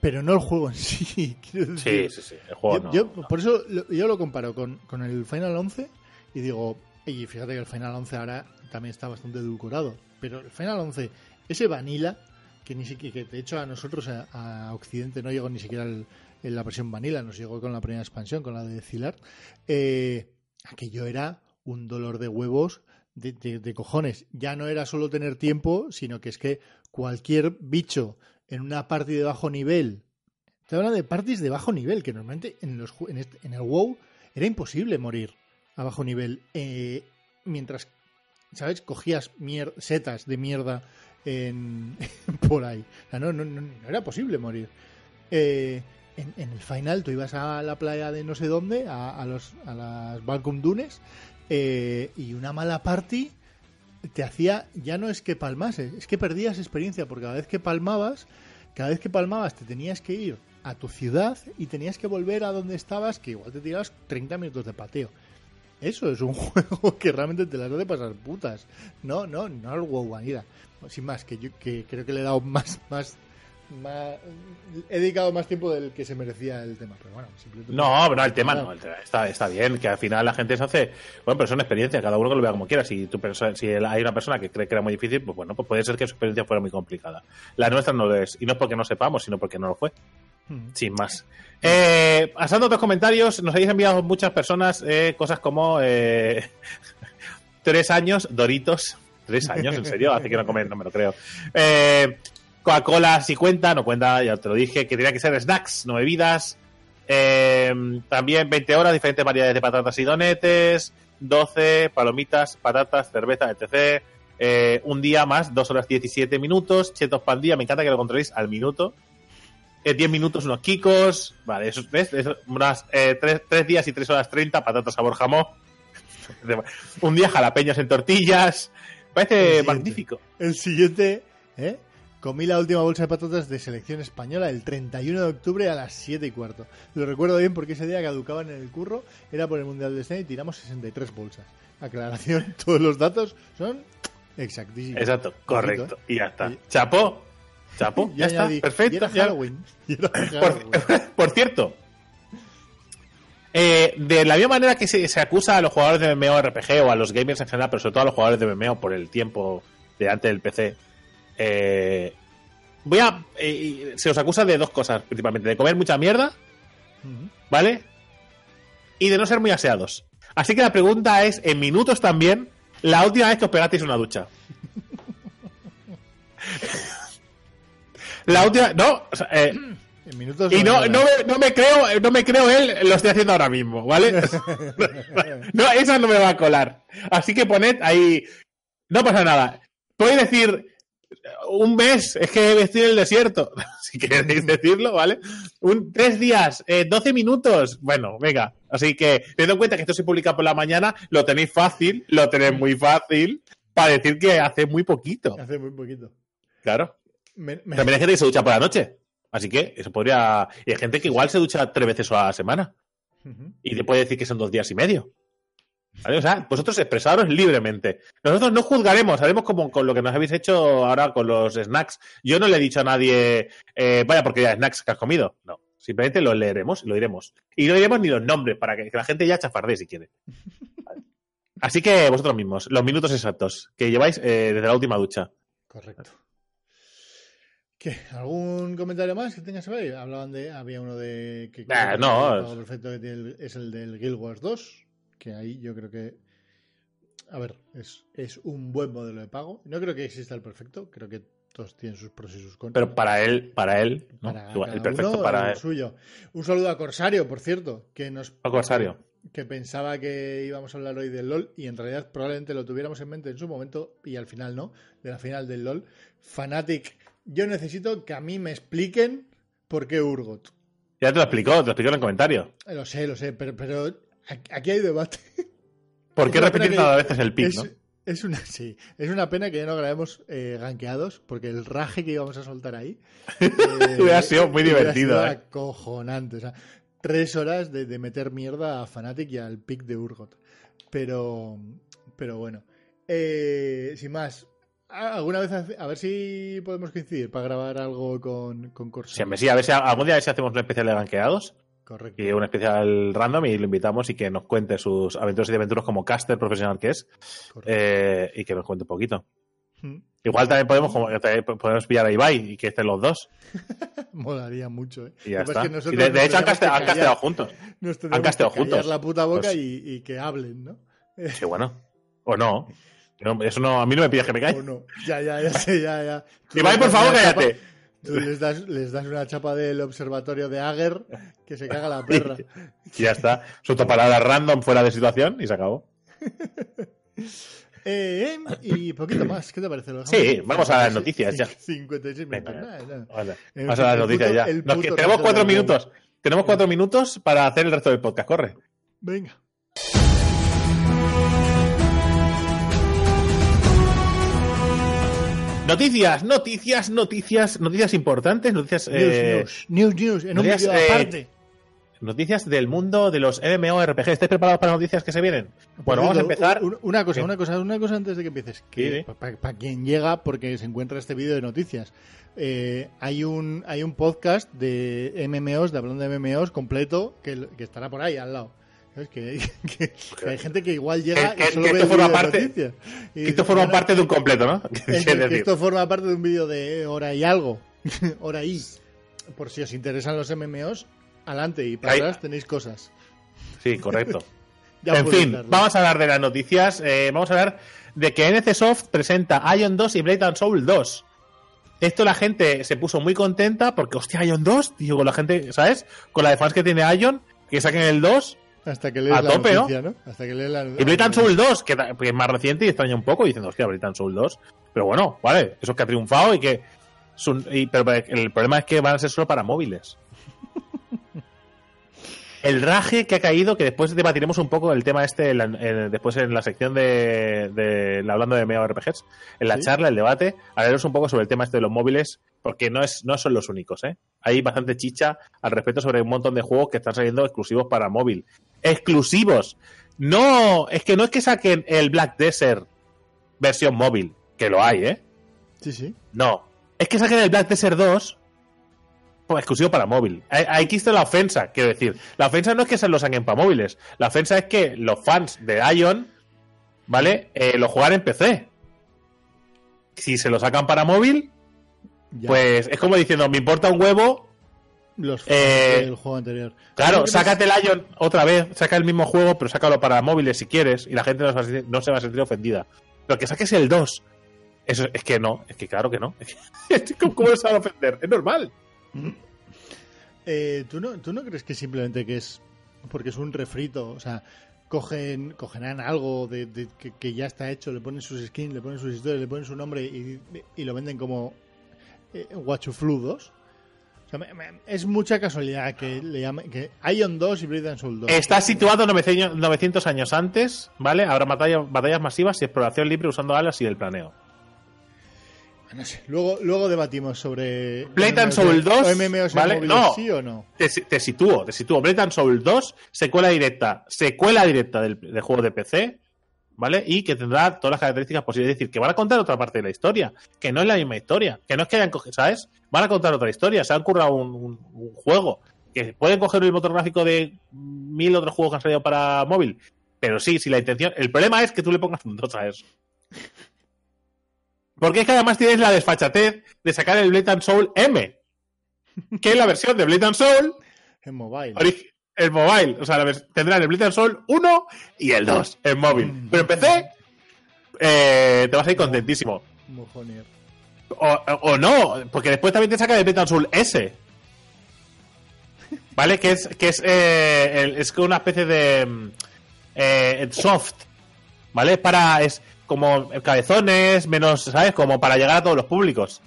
Pero no el juego en (laughs) sí. Sí, sí, sí. El juego yo, no, yo, no. Por eso lo, yo lo comparo con, con el Final 11 y digo, y fíjate que el Final 11 ahora también está bastante edulcorado. Pero el Final 11, ese vanilla, que ni siquiera, que de hecho a nosotros, a, a Occidente, no llegó ni siquiera el, en la versión vanilla, nos llegó con la primera expansión, con la de Cilar, eh, aquello era un dolor de huevos de, de, de, cojones. Ya no era solo tener tiempo, sino que es que cualquier bicho en una party de bajo nivel, te hablan de parties de bajo nivel, que normalmente en, los, en, en el WoW era imposible morir a bajo nivel, eh, mientras, ¿sabes? Cogías mier setas de mierda en, (laughs) por ahí. No, no, no, era posible morir. Eh, en, en, el final tú ibas a la playa de no sé dónde, a, a los, a las Balcom Dunes, eh, y una mala party te hacía, ya no es que palmases, es que perdías experiencia, porque cada vez que palmabas, cada vez que palmabas te tenías que ir a tu ciudad y tenías que volver a donde estabas, que igual te tirabas 30 minutos de pateo. Eso es un (laughs) juego que realmente te las hace pasar putas. No, no, no el WoW. Sin más, que yo que creo que le he dado más, más más, he dedicado más tiempo del que se merecía el tema, pero bueno, simplemente no, no, el tema no, el tema está, está bien, que al final la gente se hace, bueno, pero son experiencias, cada uno que lo vea como quiera. Si tu si hay una persona que cree que era muy difícil, pues bueno, pues puede ser que su experiencia fuera muy complicada. La nuestra no lo es, y no es porque no sepamos, sino porque no lo fue. Hmm. Sin más. Eh, pasando a otros comentarios, nos habéis enviado muchas personas eh, cosas como eh, (laughs) tres años, Doritos. Tres años, en serio, hace que no comen, no me lo creo. Eh, Coca-Cola sí cuenta, no cuenta, ya te lo dije, que tenía que ser snacks, no bebidas. Eh, también 20 horas, diferentes variedades de patatas y donetes. 12 palomitas, patatas, cerveza, etc. Eh, un día más, 2 horas 17 minutos. Chetos pan día, me encanta que lo controléis al minuto. Eh, 10 minutos, unos kikos. Vale, eso. Eso, unas 3 eh, días y 3 horas 30, patatas sabor jamón. (laughs) un día jalapeños en tortillas. Parece el magnífico. El siguiente, ¿eh? Comí la última bolsa de patatas de selección española el 31 de octubre a las 7 y cuarto. Lo recuerdo bien porque ese día caducaban en el curro, era por el Mundial de Escena y tiramos 63 bolsas. Aclaración, (laughs) todos los datos son exactísimos. Exacto, correcto. ¿eh? Y ya está. Chapo, chapo, (laughs) ya, ya está, perfecto. Y era Halloween. (laughs) Y era Halloween. Por, por, cierto, eh, de la misma manera que se, se, acusa a los jugadores de MMORPG o a los gamers en general, pero sobre todo a los jugadores de MMO por el tiempo delante del PC, eh, voy a. Eh, se os acusa de dos cosas, principalmente: de comer mucha mierda, uh -huh. ¿vale? Y de no ser muy aseados. Así que la pregunta es: en minutos también, la última vez que os pegasteis una ducha. la última. No, o sea, eh, en minutos y no, no, me, no, me creo, no me creo él, lo estoy haciendo ahora mismo, ¿vale? (laughs) no, esa no me va a colar. Así que poned ahí. No pasa nada. Podéis decir, un mes, es que estoy en el desierto, (laughs) si queréis decirlo, ¿vale? Un, tres días, eh, 12 minutos, bueno, venga. Así que, teniendo en cuenta que esto se publica por la mañana, lo tenéis fácil, lo tenéis muy fácil, para decir que hace muy poquito. Hace muy poquito. Claro. Me, me... También hay gente que se ducha por la noche. Así que eso podría. Y hay gente que igual se ducha tres veces a la semana. Y te puede decir que son dos días y medio. ¿Vale? O sea, vosotros expresaros libremente. Nosotros no juzgaremos, haremos como con lo que nos habéis hecho ahora con los snacks. Yo no le he dicho a nadie, eh, vaya porque ya snacks que has comido. No. Simplemente lo leeremos, lo iremos. Y no diremos ni los nombres para que, la gente ya chafardee si quiere. Vale. (laughs) Así que vosotros mismos, los minutos exactos que lleváis eh, desde la última ducha. Correcto. ¿Qué? ¿Algún comentario más que tengas ahí? Hablaban de. Había uno de. Que, Ah, que no, el es- pago perfecto que tiene el- es el del Guild Wars 2. Que ahí yo creo que. A ver, es, es un buen modelo de pago. No creo que exista el perfecto. Creo que todos tienen sus pros y sus contras. Pero para él, para él, ¿no? Para Igual, el perfecto uno, para lo él. suyo. Un saludo a Corsario, por cierto, que nos A Corsario. que pensaba que íbamos a hablar hoy del LOL y en realidad probablemente lo tuviéramos en mente en su momento y al final no, de la final del LOL. Fanatic, yo necesito que a mí me expliquen por qué Urgot. Ya te lo explicó, te lo explicó en el comentario. Lo sé, lo sé, pero, pero aquí hay debate. ¿Por qué repetir cada vez el pick, es, no? es una, sí, es una pena que ya no grabemos eh, ganqueados porque el raje que íbamos a soltar ahí (laughs) eh, Hubiera sido muy divertido, sido eh. acojonante. O sea, tres horas de, de meter mierda a Fnatic y al pick de Urgot. Pero, pero bueno. Eh, sin más, ¿a- ¿alguna vez a ver si podemos coincidir para grabar algo con, con Corsair? Sí, a ver si algún día a ver si hacemos un especial de ganqueados Correcto. y un especial random y lo invitamos y que nos cuente sus aventuras y aventuras como caster profesional que es eh, y que nos cuente un poquito. Mm, Igual también podemos, como, también podemos pillar a Ibai y que estén los dos (laughs) Molaría mucho, ¿eh? y ya Lo que está. pasa es que Y nosotros de, hecho han, tenemos que caste- han casteado juntos. Nos tendremos casteado que juntos. la puta boca Pues- y, y que hablen, ¿no? (laughs) Sí, bueno. O no. (laughs) No, Eso no, a mí no me pides que me O calle. no. Ya, ya, ya sé, ya, ya. Ibai, por favor, cállate. Tú les das, les das una chapa del observatorio de Ager que se caga la perra. (laughs) Y ya está. Suelto palabras random fuera de situación y se acabó. (laughs) Eh, y poquito más, ¿qué te parece? ¿Lo Sí, vamos a las noticias ya. 56 minutos. Venga, nada, nada. Vamos a las noticias ya. Nos- tenemos cuatro minutos. Tenemos cuatro minutos para hacer el resto del podcast. Corre. Venga. Noticias, noticias, noticias, noticias importantes, noticias, News, eh, news, news, news, en un noticias, vídeo eh, aparte. noticias del mundo de los MMORPG. ¿Estáis preparados para noticias que se vienen? Bueno, vamos a empezar. un- Una cosa, una cosa, una cosa antes de que empieces. Sí, sí. Para quien llega, porque se encuentra este vídeo de noticias. eh, hay un hay un podcast de MMOs, de hablando de MMOs completo, que, que estará por ahí al lado. ¿Sabes? Que, (laughs) que- que hay gente que igual llega Que- y solo ve esto forma de parte- noticias. Y Que esto forma "Bueno, parte de un completo, ¿no? (laughs) es (laughs) que esto forma parte de un vídeo de hora y algo. hora y. Por si os interesan los MMOs, adelante y para atrás tenéis cosas. Sí, correcto. Ya en fin, darle. vamos a hablar de las noticias. eh, vamos a hablar de que NC Soft presenta Ion 2 y Blade and Soul 2. Esto la gente se puso muy contenta porque, hostia, Ion 2, tío, con la gente, ¿sabes? Con la de fans que tiene Ion, que saquen el 2. Hasta que lees A la tope, ¿no? noticia, ¿no? Hasta que lees la Y Blade and Soul 2, que, es más reciente y extraña un poco, diciendo, hostia, and Soul 2. Pero bueno, vale, eso es que ha triunfado y que. y- pero el problema es que van a ser solo para móviles. (laughs) El raje que ha caído, que después debatiremos un poco el tema este, en la- en- después en la sección de, de- hablando de MMORPGs, en la Sí. charla, el debate, hablaremos un poco sobre el tema este de los móviles, porque no es no son los únicos, ¿eh? Hay bastante chicha al respecto sobre un montón de juegos que están saliendo exclusivos para móvil. ¡Exclusivos! No, es que no es que saquen el Black Desert versión móvil, que lo hay, ¿eh? Sí, sí. No. Es que saquen el Black Desert 2 pues, exclusivo para móvil. Hay- Aquí está la ofensa, quiero decir. La ofensa no es que se lo saquen para móviles. La ofensa es que los fans de Ion, ¿vale? Eh, lo juegan en PC. Si se lo sacan para móvil, Ya. pues es como diciendo, me importa un huevo. los eh, del juego anterior. Claro, Lo sácate el Ion otra vez, saca el mismo juego, pero sácalo para móviles si quieres, y la gente no se va a sentir, no se va a sentir ofendida. Pero que saques el 2. Eso es que no, es que claro que no. (laughs) Es que, ¿Cómo cómo se van a ofender? Es normal. Eh, ¿tú, no, ¿Tú no crees que simplemente que es porque es un refrito? O sea, cogen, cogerán algo de, de- que, que ya está hecho, le ponen sus skins, le ponen sus historias, le ponen su nombre y, y lo venden como eh, Guachuflu 2. O sea, me- me- es mucha casualidad que le llamen que Ion 2 y and Soul 2. Está situado 900, 900 años antes, ¿vale? Habrá batallas, batallas masivas y exploración libre usando alas y el planeo. No sé. Luego, luego debatimos sobre. MMOs Soul 2, o MMOs ¿vale? móviles, No. ¿Sí o no? Te, te sitúo, te sitúo. And Soul 2, secuela directa, secuela directa del, del juego de PC, ¿vale? Y que tendrá todas las características posibles. Es decir, que van a contar otra parte de la historia, que no es la misma historia, que no es que hayan cogido, ¿sabes? Van a contar otra historia, se han currado un, un- un juego, que pueden coger el motor gráfico de mil otros juegos que han salido para móvil. Pero sí, si la intención. El problema es que tú le pongas un 2 a eso. Porque es que además tienes la desfachatez de sacar el Blade and Soul M, que es la versión de Blade and Soul En mobile. El mobile. O sea, tendrán el Blade and Soul 1 y el 2 en móvil. Pero en PC eh, te vas a ir contentísimo. O, no, porque después también te saca el Blade and Soul S. ¿Vale? Que es, que es, eh, el- es una especie de mm, eh, soft. ¿Vale? Es para. Es como cabezones, menos, ¿sabes? Como para llegar a todos los públicos.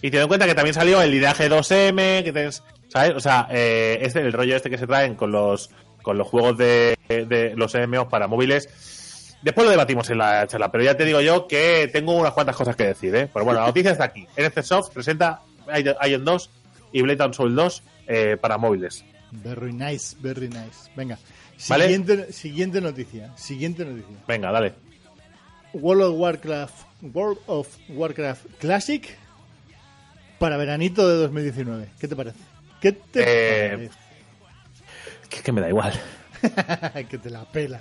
Y teniendo en cuenta que también salió el linaje 2M, que tienes, ¿sabes? O sea, eh, este, el rollo este que se traen con los con los juegos de, de los MMOs para móviles. Después lo debatimos en la charla, pero ya te digo yo que tengo unas cuantas cosas que decir, ¿eh? Pero bueno, la noticia está aquí. (laughs) NC Soft presenta Ion 2 y Blade and Soul 2 eh, para móviles. Very nice, very nice. Venga. ¿Vale? Siguiente, siguiente noticia. Siguiente noticia. Venga, dale. World of Warcraft, World of Warcraft Classic para veranito de 2019. ¿Qué te parece? ¿Qué te Eh, Que, que me da igual. (laughs) que te la pela.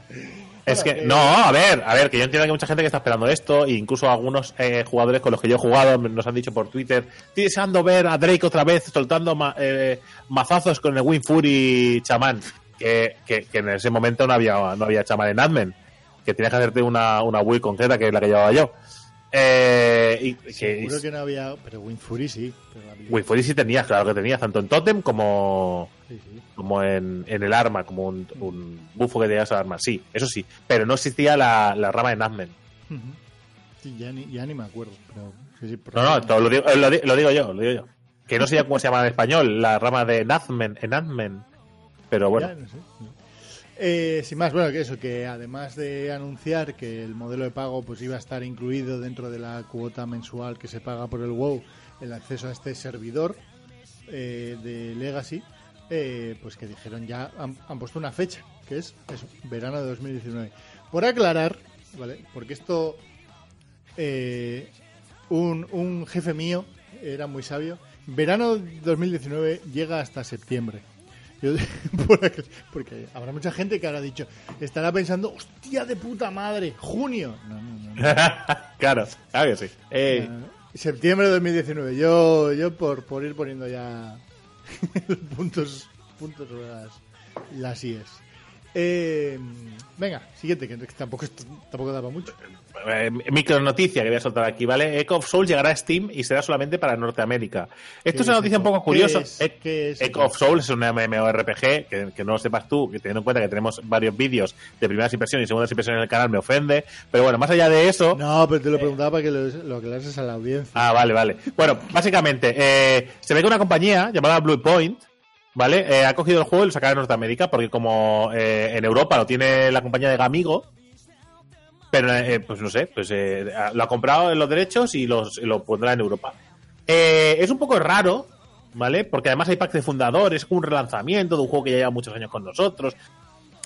Es que, eh, no, a ver, a ver, que yo entiendo que hay mucha gente que está esperando esto, e incluso algunos eh, jugadores con los que yo he jugado nos han dicho por Twitter, estoy deseando ver a Drake otra vez soltando ma- eh, mazazos con el Win Fury chamán, que, que, que en ese momento no había, no había chamán en Admin, que tenías que hacerte una, una Wii concreta, que es la que llevaba yo. Eh, y que, Seguro que no había. Pero Winfury sí. Pero había- Win Fury sí tenías, claro que tenías, tanto en Totem como, Sí, sí. como en, en el arma, como un, un bufo que tenías al arma, sí, eso sí, pero no existía la, la rama de Nazmen. Sí, ya, ni, ya ni me acuerdo. Pero, No, no, todo lo, digo, lo, di- lo digo yo, lo digo yo. Que no sé ya cómo se llama en español, la rama de Nazmen, en Nazmen. Pero bueno, Ya, no sé. Eh, sin más, bueno, que eso, que además de anunciar que el modelo de pago pues iba a estar incluido dentro de la cuota mensual que se paga por el WoW, el acceso a este servidor eh, de Legacy, eh, pues que dijeron ya, han, puesto una fecha, que es eso, verano de 2019. Por aclarar, ¿vale? Porque esto, eh, un, un jefe mío era muy sabio, verano 2019 llega hasta septiembre. Yo- (laughs) porque, habrá mucha gente que habrá dicho, estará pensando, hostia de puta madre, junio. No, no, no. (laughs) claro, claro que sí. Eh. Septiembre de 2019. Yo, yo por, por ir poniendo ya (laughs) puntos, puntos sobre las, las IES. Eh, venga, siguiente, que tampoco, tampoco daba mucho. eh, micro noticia que voy a soltar aquí, ¿vale? Echo of Soul llegará a Steam y será solamente para Norteamérica. Esto es una noticia un poco curiosa. Echo of Soul es un MMORPG que, que no lo sepas tú, que teniendo en cuenta que tenemos varios vídeos de primeras impresiones y segundas impresiones en el canal me ofende. Pero bueno, más allá de eso. No, pero te lo preguntaba para que lo, lo aclarases a la audiencia. Ah, vale, vale. Bueno, básicamente, eh, se ve que una compañía llamada Blue Point, ¿vale? Eh, ha cogido el juego y lo sacará en Norteamérica, porque como eh, en Europa lo tiene la compañía de Gamigo, pero eh, pues no sé, pues eh, lo ha comprado en los derechos y los, lo pondrá en Europa. Eh, es un poco raro, ¿vale? Porque además hay packs de fundadores, un relanzamiento de un juego que ya lleva muchos años con nosotros.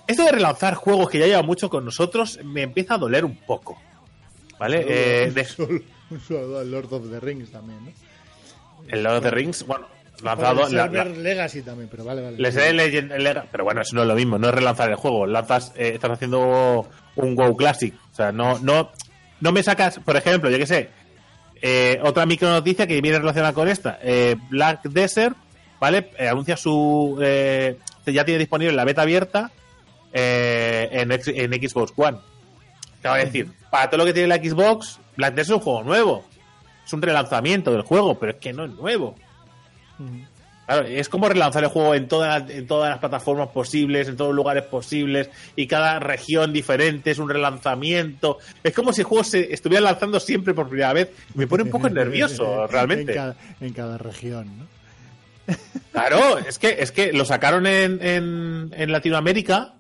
Esto de relanzar juegos que ya llevan mucho con nosotros me empieza a doler un poco. ¿Vale? Eh, un, de- saludo, un saludo al Lord of the Rings también, ¿no? el Lord of the Rings, bueno, lanzado. la- la- Legacy también, pero vale, vale. Les he Legend Lega- pero bueno, eso no es lo mismo, no es relanzar el juego, lanzas, eh, estás haciendo un WoW Classic, o sea, no, no, no me sacas, por ejemplo, yo que sé, eh, otra micro noticia que viene relacionada con esta, eh, Black Desert, ¿vale? Eh, anuncia su, eh, ya tiene disponible la beta abierta eh, en, en Xbox One. ¿Qué va a decir? Para todo lo que tiene la Xbox, Black Desert es un juego nuevo, es un relanzamiento del juego, pero es que no es nuevo. Claro, es como relanzar el juego en todas, en todas las plataformas posibles, en todos los lugares posibles, y cada región diferente es un relanzamiento. Es como si el juego se estuviera lanzando siempre por primera vez. Me pone un poco (laughs) nervioso, realmente. En cada, en cada región, ¿no? Claro, es que, es que lo sacaron en, en, en Latinoamérica,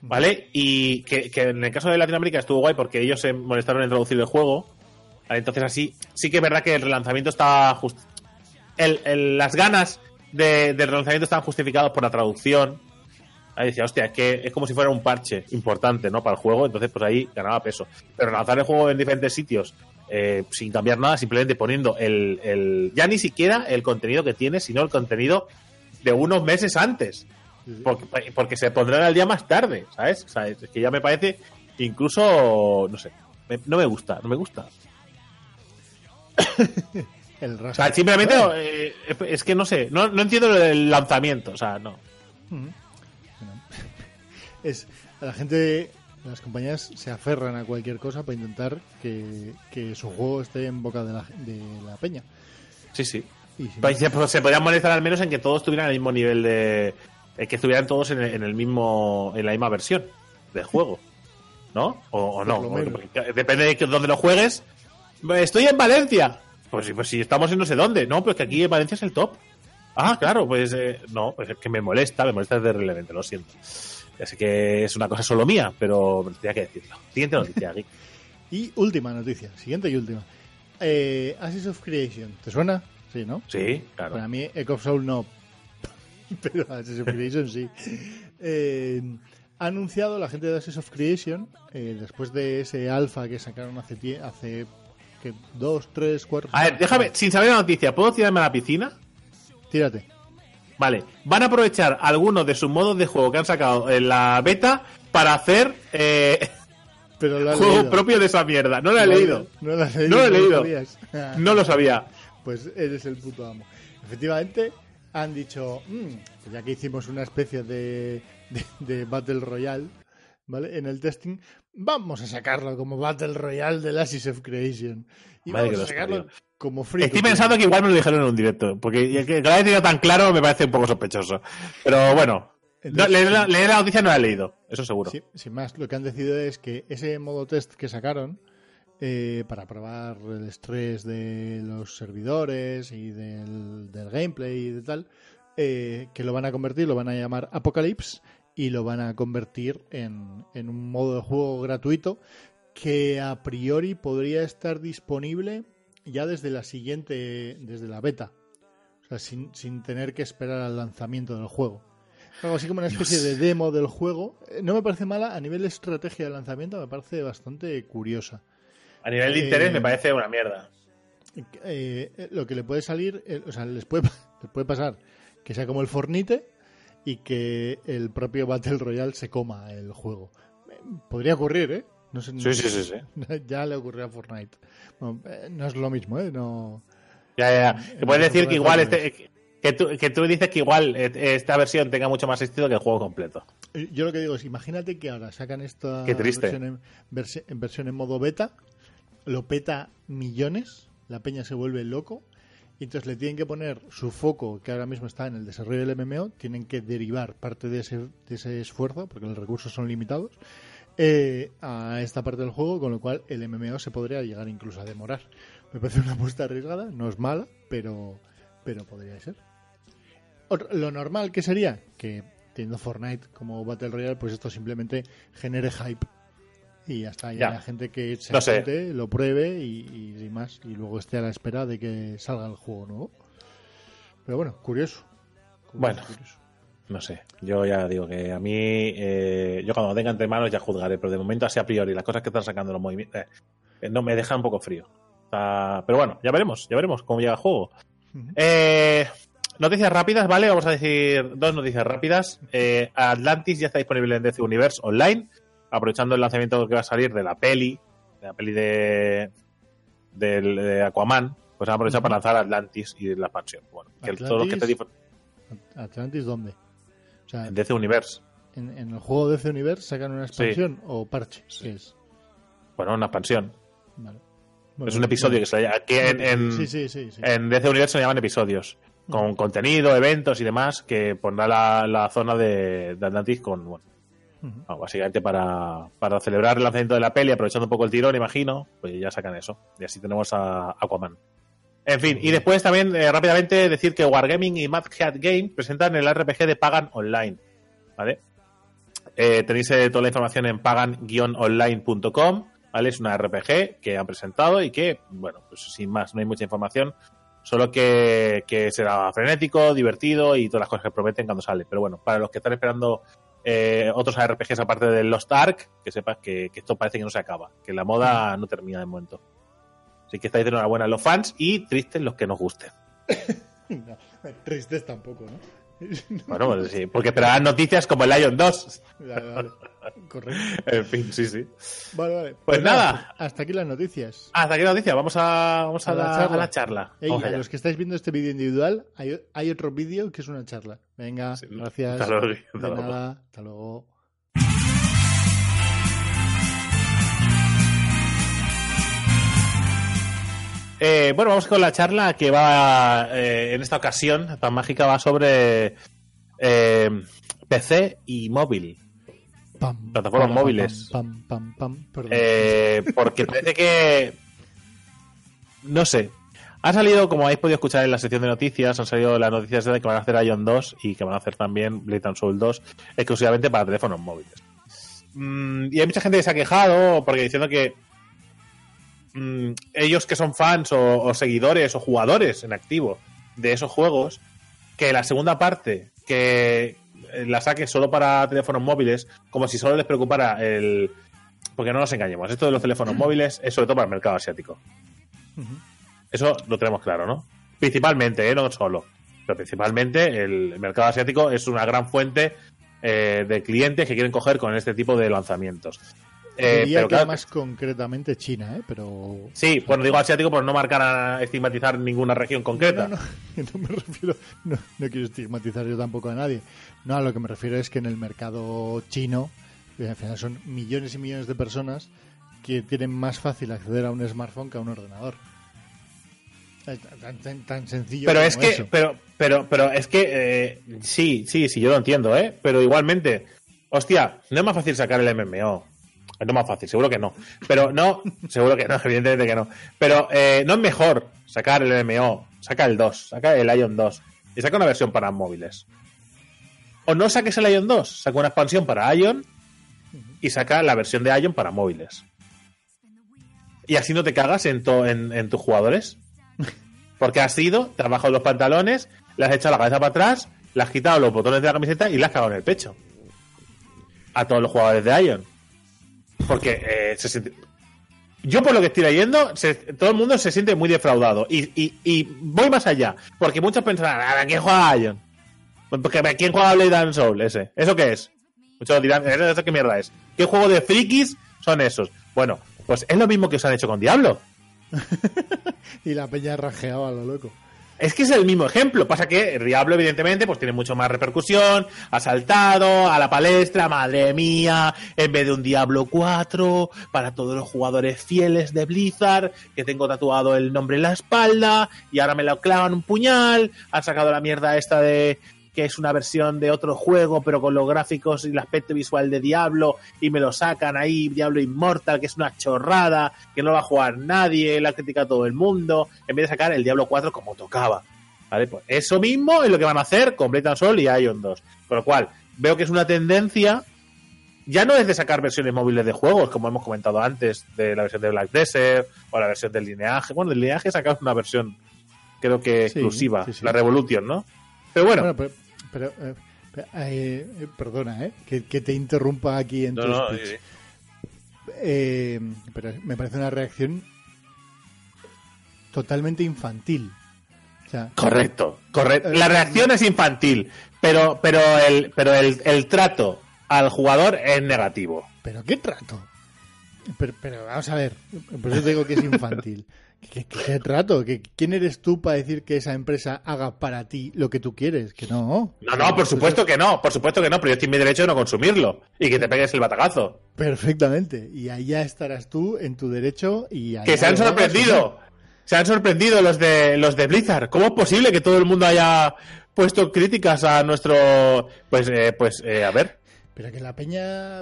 ¿vale? Y que, que en el caso de Latinoamérica estuvo guay porque ellos se molestaron en traducir el juego, Entonces así, sí que es verdad que el relanzamiento está just... el, el, las ganas de, del relanzamiento estaban justificados por la traducción. Ahí decía, hostia, es que es como si fuera un parche importante, ¿no? Para el juego, entonces pues ahí ganaba peso. Pero lanzar el juego en diferentes sitios eh, sin cambiar nada, simplemente poniendo el, el, ya ni siquiera el contenido que tiene, sino el contenido de unos meses antes. Porque, porque se pondrán al día más tarde, ¿sabes? O sea, es que ya me parece incluso, no sé, me, no me gusta, no me gusta. (coughs) el o sea, simplemente eh, es que no sé, no, no entiendo el lanzamiento, o sea, no. Mm. (laughs) Es la gente las compañías se aferran a cualquier cosa para intentar que, que su juego esté en boca de la, de la peña. Sí, sí. Si pues no... se, podrían molestar al menos en que todos tuvieran el mismo nivel de. que estuvieran todos en el, en el, mismo. en la misma versión del juego. ¿No? O, o no. Depende de dónde lo juegues. Estoy en Valencia. Pues, pues si estamos en no sé dónde. No, pues que aquí en Valencia es el top. Ah, claro, pues eh, no, pues es que me molesta, me molesta desde relevante, lo siento. Ya sé que es una cosa solo mía, pero tenía que decirlo. Siguiente noticia, Geek. (laughs) y última noticia, siguiente y última. Eh, Ashes of Creation, ¿te suena? Sí, ¿no? Sí, claro. Para mí, Echo of Soul no. (laughs) pero Ashes of Creation sí. Eh, ha anunciado la gente de Ashes of Creation, eh, después de ese alfa que sacaron hace, hace que dos, tres, cuatro. A ver, déjame, sin saber la noticia, ¿puedo tirarme a la piscina? Tírate. Vale, van a aprovechar algunos de sus modos de juego que han sacado en la beta para hacer eh, (laughs) Pero lo juego leído. propio de esa mierda. No lo he no, leído. No lo, no lo he leído. No lo sabía. (laughs) Pues eres el puto amo. Efectivamente, han dicho, mmm, ya que hicimos una especie de, de, de, Battle Royale, ¿vale? En el testing, vamos a sacarlo como Battle Royale de Ashes of Creation. Y Madre vamos a sacarlo como free. Estoy pensando que igual me lo dijeron en un directo, porque que lo haya tenido tan claro me parece un poco sospechoso. Pero bueno, no, leer, la, leer, la, noticia no la he leído, eso seguro. Sí, sin más, lo que han decidido es que ese modo test que sacaron eh, para probar el estrés de los servidores y del, del gameplay y de tal, eh, que lo van a convertir, lo van a llamar Apocalypse y lo van a convertir en, en un modo de juego gratuito que a priori podría estar disponible ya desde la siguiente, desde la beta. O sea, sin, sin tener que esperar al lanzamiento del juego. Algo así como una especie Dios. de demo del juego. No me parece mala, a nivel de estrategia de lanzamiento me parece bastante curiosa. A nivel de eh, interés me parece una mierda. Eh, lo que le puede salir, eh, o sea, les puede, (laughs) les puede pasar que sea como el Fornite y que el propio Battle Royale se coma el juego. Podría ocurrir, ¿eh? No sé, sí, no, sí, sí, sí, (laughs) Ya le ocurrió a Fortnite. Bueno, no es lo mismo, ¿eh? No, ya, ya. Te puedes decir que igual este, que, tú, que tú dices que igual esta versión tenga mucho más éxito que el juego completo. Yo lo que digo es, imagínate que ahora sacan esta versión en, en, versión en modo beta, lo peta millones, la peña se vuelve loco, entonces le tienen que poner su foco, que ahora mismo está en el desarrollo del MMO, tienen que derivar parte de ese, de ese esfuerzo, porque los recursos son limitados, eh, a esta parte del juego, con lo cual el MMO se podría llegar incluso a demorar. Me parece una apuesta arriesgada, no es mala, pero, pero podría ser. Otro, lo normal que sería que teniendo Fortnite como Battle Royale, pues esto simplemente genere hype y ya está. Y Ya. la gente que se No lo pruebe y, y más, y luego esté a la espera de que salga el juego nuevo. Pero bueno, curioso. Curioso, Bueno. curioso. No sé, yo ya digo que a mí, eh, yo cuando lo tenga entre manos ya juzgaré, pero de momento así a priori, las cosas que están sacando los movimientos, eh, no me deja un poco frío. Pero bueno, ya veremos, ya veremos cómo llega el juego. Eh, noticias rápidas, ¿vale? Vamos a decir dos noticias rápidas. Eh, Atlantis ya está disponible en DC Universe Online, aprovechando el lanzamiento que va a salir de la peli, de la peli de, de, de Aquaman, pues han aprovechado para lanzar Atlantis y la expansión. Bueno, que el- todos los que te Atlantis. dif- ¿Atlantis dónde? O sea, en DC Universe. en, en el juego DC Universe sacan una expansión o parche. Sí. ¿Qué es? Bueno, una expansión. Vale. es un episodio que se llama. Que en, en, Sí, sí, sí. sí. en DC Universe se llaman episodios. Con contenido, eventos y demás que pondrá la, la zona de, de Atlantis con. Bueno, Básicamente para, para celebrar el lanzamiento de la peli, aprovechando un poco el tirón, imagino, pues ya sacan eso. Y así tenemos a Aquaman. En fin, y después también eh, rápidamente decir que Wargaming y Mad Hat Game presentan el RPG de Pagan Online. ¿Vale? Eh, tenéis eh, toda la información en pagan-online.com. ¿vale? Es una RPG que han presentado y que, bueno, pues sin más, no hay mucha información, solo que, que será frenético, divertido y todas las cosas que prometen cuando sale. Pero bueno, para los que están esperando eh, otros RPGs aparte de Lost Ark, que sepas que, que esto parece que no se acaba, que la moda no termina de momento. Así que estáis de enhorabuena los fans y tristes los que nos gusten. (laughs) No, tristes tampoco, ¿no? (laughs) Bueno, pues sí, porque esperarán noticias como el Lion 2. Vale, vale. Correcto. (laughs) En fin, sí, sí. Vale, vale. Pues nada. Hasta aquí las noticias. Hasta aquí la noticia, vamos a, vamos a, A la la, charla. a la charla. Ey, a los que estáis viendo este vídeo individual, hay, hay otro vídeo que es una charla. Venga, Sí, gracias. hasta luego, De hasta luego. nada, hasta luego. Eh, bueno, vamos con la charla que va, eh, en esta ocasión, tan mágica, va sobre eh, PC y móvil. Pam, Plataformas pam, móviles. Pam, pam, pam, perdón. Eh, porque parece que. No sé. Ha salido, como habéis podido escuchar en la sección de noticias, han salido las noticias de que van a hacer Ion 2 y que van a hacer también Blade and Soul 2 exclusivamente para teléfonos móviles. Mm, y hay mucha gente que se ha quejado porque diciendo que mm, ellos que son fans o, o seguidores o jugadores en activo de esos juegos, que la segunda parte, que la saque solo para teléfonos móviles, como si solo les preocupara el... Porque no nos engañemos, esto de los teléfonos móviles es sobre todo para el mercado asiático. Eso lo tenemos claro, ¿no? Principalmente, ¿eh? no solo. Pero principalmente el mercado asiático es una gran fuente eh, de clientes que quieren coger con este tipo de lanzamientos. Eh, Diría pero que claro, más concretamente China, ¿eh? Pero... Sí, bueno, digo asiático por no marcar a estigmatizar ninguna región concreta. No, no, (laughs) no me refiero, no, no quiero estigmatizar yo tampoco a nadie. No, a lo que me refiero es que en el mercado chino, que al final son millones y millones de personas que tienen más fácil acceder a un smartphone que a un ordenador. Tan, tan- tan sencillo Pero como es que, eso. pero, pero, pero es que eh, sí, sí, sí, yo lo entiendo, ¿eh? Pero igualmente, hostia, no es más fácil sacar el MMO. No es más fácil, seguro que no. Pero no, seguro que no, (laughs) evidentemente que no. Pero eh, no es mejor sacar el MMO, saca el 2, saca el Ion 2 y saca una versión para móviles. O no saques el Ion 2, saca una expansión para Ion y saca la versión de Ion para móviles. Y así no te cagas en, en, en tus jugadores. Porque has ido, te has bajado los pantalones, le has echado la cabeza para atrás, le has quitado los botones de la camiseta y le has cagado en el pecho. A todos los jugadores de Ion. Porque eh, se siente- Yo por lo que estoy leyendo, todo el mundo se siente muy defraudado. Y, y- y voy más allá. Porque muchos pensarán, ¿a quién juega Ion? Porque ¿a quién juega Blade and Soul ese? ¿Eso qué es? Muchos dirán, ¿eso qué mierda es? ¿Qué juego de frikis son esos? Bueno, pues es lo mismo que os han hecho con Diablo. (laughs) Y la peña rajeaba lo loco. Es que es el mismo ejemplo. Pasa que el Diablo, evidentemente, pues tiene mucho más repercusión. Ha saltado a la palestra, madre mía, en vez de un Diablo 4, para todos los jugadores fieles de Blizzard, que tengo tatuado el nombre en la espalda, y ahora me lo clavan un puñal. Han sacado la mierda esta de que es una versión de otro juego, pero con los gráficos y el aspecto visual de Diablo, y me lo sacan ahí, Diablo Immortal, que es una chorrada, que no va a jugar nadie, la critica todo el mundo, en vez de sacar el Diablo 4 como tocaba. ¿Vale? Pues eso mismo es lo que van a hacer con Blade and Soul y Ion 2. Con lo cual, veo que es una tendencia, ya no es de sacar versiones móviles de juegos, como hemos comentado antes, de la versión de Black Desert, o la versión del lineaje. Bueno, del lineaje sacaron una versión, creo que Sí, exclusiva, sí, sí. la Revolution, ¿no? Pero bueno, Bueno, pero, pero, eh, pero, eh, eh, perdona, ¿eh? Que, que te interrumpa aquí en no, tu no, speech. sí, sí. Eh, pero me parece una reacción totalmente infantil. O sea, Correcto, correcto. La reacción es infantil, pero, pero, el, pero el, el trato al jugador es negativo. ¿pero qué trato? Pero, pero vamos a ver, por eso te digo que es infantil. (laughs) ¿Qué, trato? ¿Qué- ¿Quién eres tú para decir que esa empresa haga para ti lo que tú quieres? Que no. No, no, por supuesto que no, por supuesto que no, pero yo estoy en mi derecho de no consumirlo y que te pegues el batacazo. Perfectamente. Y allá estarás tú en tu derecho y allá Que se han sorprendido. Se han sorprendido los de los de Blizzard. ¿Cómo es posible que todo el mundo haya puesto críticas a nuestro pues eh, pues eh, a ver. Pero que la peña.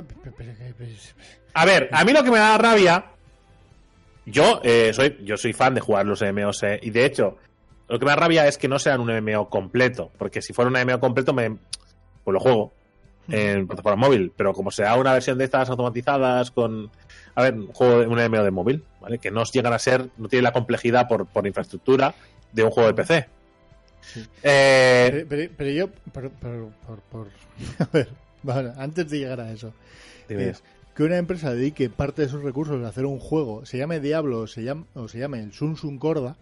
A ver, a mí lo que me da rabia yo eh, soy yo soy fan de jugar los MMOs eh, y de hecho lo que me da rabia es que no sean un MMO completo, porque si fuera un MMO completo me pues lo juego en plataforma móvil, pero como sea una versión de estas automatizadas con a ver, un juego, de- un MMO de móvil, ¿vale? Que no llegan a ser, no tiene la complejidad por, por infraestructura de un juego de PC. Sí. Eh, Pero, pero- pero yo, por, por- por- por- (laughs) a ver, vale, antes de llegar a eso, es que una empresa dedique parte de sus recursos a hacer un juego, se llame Diablo o se llame, o se llame el Sun Sun Corda,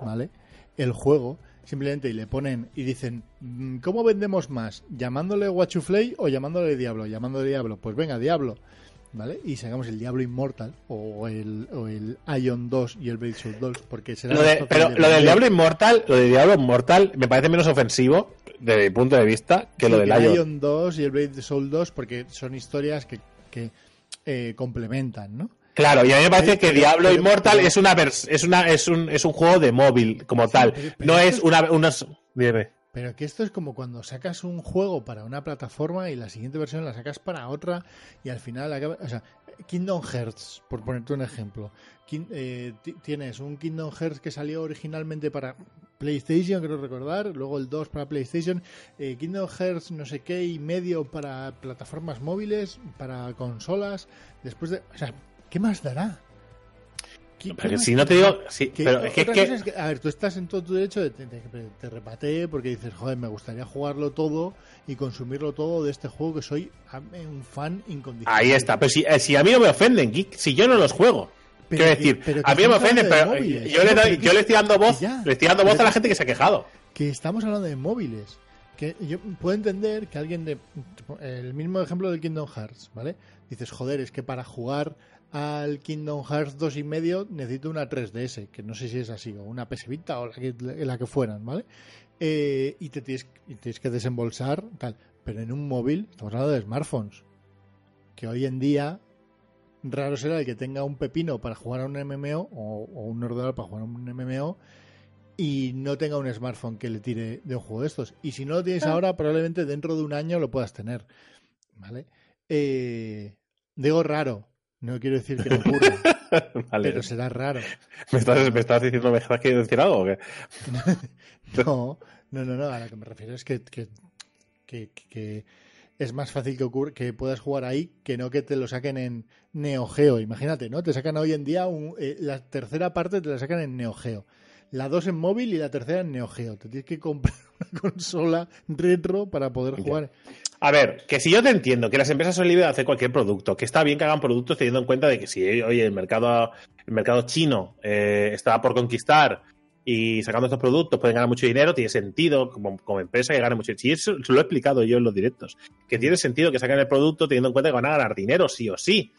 ¿vale? El juego, simplemente y le ponen y dicen, mm, ¿cómo vendemos más? ¿Llamándole Watchuflay o llamándole Diablo? Llamándole Diablo, pues venga, Diablo, ¿vale? Y sacamos el Diablo Inmortal o el, o el Ion 2 y el Blade Soul 2, porque será Lo de- pero de lo del. Diablo Inmortal, lo de Diablo Inmortal me parece menos ofensivo desde mi punto de vista que Sí, lo del el Ion. Ion 2 y el Blade Soul 2 porque son historias que, que eh, complementan, ¿no? Claro, y a mí me parece que pero- Diablo pero- Immortal pero- es una es una es un es un juego de móvil como tal. no es una unas. Pero que esto es como cuando sacas un juego para una plataforma y la siguiente versión la sacas para otra y al final acaba... O sea, Kingdom Hearts, por ponerte un ejemplo. Eh, ti- tienes un Kingdom Hearts que salió originalmente para PlayStation, creo recordar, luego el 2 para PlayStation, eh, Kingdom Hearts no sé qué y medio para plataformas móviles, para consolas, después de... O sea, ¿qué más dará? ¿Qué- qué Porque más si no te digo, sí, pero es que, es que- a ver, tú estás en todo tu derecho de te, te, te repatee porque dices, joder, me gustaría jugarlo todo y consumirlo todo de este juego que soy un fan incondicional. ahí está. Pero si, eh, si a mí no me ofenden, Geek, si yo no los juego. Quiero decir, pero que a mí me hablando pero móviles. yo, le pero yo estoy dando voz, ya. le estoy dando voz a la gente que se ha quejado. Que estamos hablando de móviles. Que yo puedo entender que alguien de. El mismo ejemplo del Kingdom Hearts, ¿vale? Dices, joder, es que para jugar al Kingdom Hearts 2 y medio necesito una 3DS, que no sé si es así, o una PS Vita o la que, la que fueran, ¿vale? Eh, y, te tienes, y tienes que desembolsar, tal. Pero en un móvil, estamos hablando de smartphones. Que hoy en día, raro será el que tenga un pepino para jugar a un MMO o, o un ordenador para jugar a un MMO y no tenga un smartphone que le tire de un juego de estos. Y si no lo tienes ahora, probablemente dentro de un año lo puedas tener. ¿Vale? Eh, digo raro. No quiero decir que no ocurra, (laughs) Vale. pero será raro. ¿Me estás, me estás diciendo, me estás queriendo decir algo o qué? (laughs) No, no, no, no. A lo que me refiero es que, que, que- que es más fácil que, ocurra, que puedas jugar ahí que no que te lo saquen en Neo Geo. Imagínate, ¿no? Te sacan hoy en día un- eh, la tercera parte te la sacan en Neo Geo. La dos en móvil y la tercera en Neo Geo. Te tienes que comprar (laughs) una consola retro para poder Ya. jugar. A ver, que si yo te entiendo que las empresas son libres de hacer cualquier producto, que está bien que hagan productos teniendo en cuenta de que si oye, el mercado, el mercado chino eh, está por conquistar y sacando estos productos pueden ganar mucho dinero, tiene sentido como, como empresa que gane mucho dinero. eso se lo he explicado yo en los directos, que tiene sentido que saquen el producto teniendo en cuenta que van a ganar dinero sí o sí,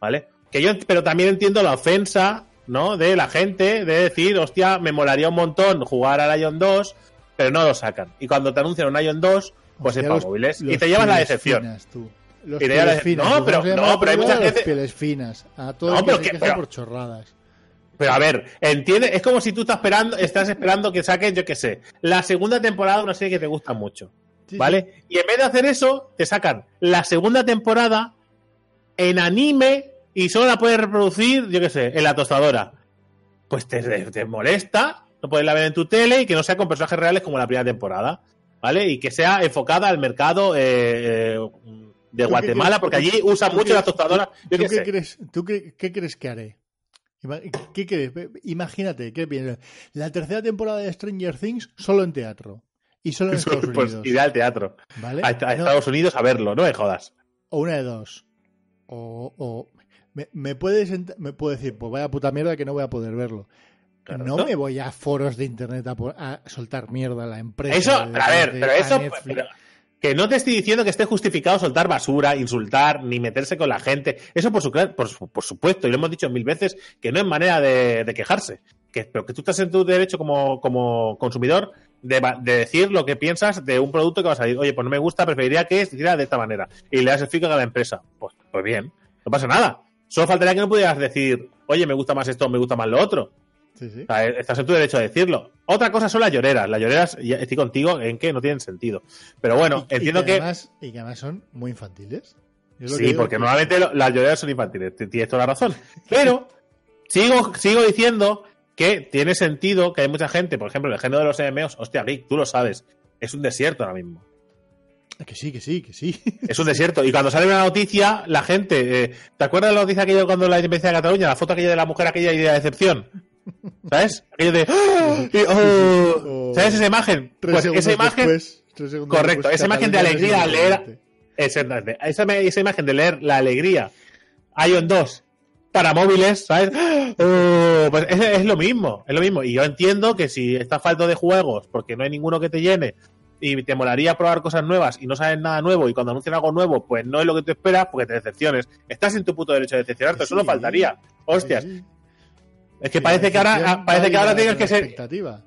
¿vale? Que yo, pero también entiendo la ofensa, ¿no? De la gente de decir, hostia, me molaría un montón jugar al Ion 2, pero no lo sacan. Y cuando te anuncian un Ion 2, pues es para los- móviles. Y te llevas la decepción. finas, tú. Los Y te llevas la. No, ¿Cómo pero- no, pero hay Los veces- pieles finas. A todo No, el que pero se que- pero- por chorradas. Pero a ver, entiende, es como si tú estás esperando, estás esperando que saquen, yo qué sé, la segunda temporada de una serie que te gusta mucho, ¿vale? Y en vez de hacer eso, te sacan la segunda temporada en anime y solo la puedes reproducir, yo qué sé, en la tostadora. Pues te, te molesta, no puedes la ver en tu tele y que no sea con personajes reales como la primera temporada, ¿vale? Y que sea enfocada al mercado eh, eh, de Guatemala, porque allí ¿Tú usan mucho la tostadora. Yo ¿Tú qué qué sé. crees, tú qué, qué crees que haré? ¿Qué crees? Imagínate, ¿qué piensas? La tercera temporada de Stranger Things solo en teatro. Y solo en (laughs) Estados Pues Unidos. iré al teatro. ¿Vale? a, a No, Estados Unidos a verlo, no me jodas. o una de dos. O, o me, me puedes me puedo decir, pues vaya puta mierda que no voy a poder verlo. Claro, no, ¿no? me voy a foros de internet a, a soltar mierda a la empresa. Eso, a ver, pero eso, pero- que no te estoy diciendo que esté justificado soltar basura, insultar, ni meterse con la gente. Eso por, su, por, por supuesto, y lo hemos dicho mil veces, que no es manera de, quejarse. Que, pero que tú estás en tu derecho como, como consumidor de, va- de decir lo que piensas de un producto que vas a decir, oye, pues no me gusta, preferiría que se hiciera de esta manera. Y le das el feedback a la empresa. Pues, pues bien, no pasa nada. Solo faltaría que no pudieras decir, oye, me gusta más esto, me gusta más lo otro. Sí, sí. O sea, estás en tu derecho a decirlo. Otra cosa son las lloreras. Las lloreras, estoy contigo en que no tienen sentido. Pero bueno, Y- y entiendo que. Además, y que además son muy infantiles. Sí, digo porque que- normalmente las lloreras son infantiles. Tienes toda la razón. Pero sigo, sigo diciendo que tiene sentido que hay mucha gente, por ejemplo, en el género de los MMOs, hostia, Geek, tú lo sabes. Es un desierto ahora mismo. Que sí, que sí, que sí. Es un desierto. Y cuando sale una noticia, la gente. Eh, ¿Te acuerdas de la noticia que yo cuando la independencia de Cataluña? La foto aquella de la mujer aquella y de la decepción. ¿Sabes? Aquello de. ¡Ah! Oh, ¿Sabes esa imagen? Pues esa imagen. después, correcto, esa imagen de alegría al leer. Exactamente. Esa, esa imagen de leer la alegría. Ion 2 para móviles, ¿sabes? Oh, pues es, es lo mismo, es lo mismo. Y yo entiendo que si está falto de juegos, porque no hay ninguno que te llene, y te molaría probar cosas nuevas y no sabes nada nuevo, y cuando anuncian algo nuevo, pues no es lo que tú esperas, porque te decepciones. Estás en tu puto derecho de decepcionarte, eso no Sí, faltaría. Hostias. Sí. Es que parece que ahora, parece que ahora tienes que ser. expectativa.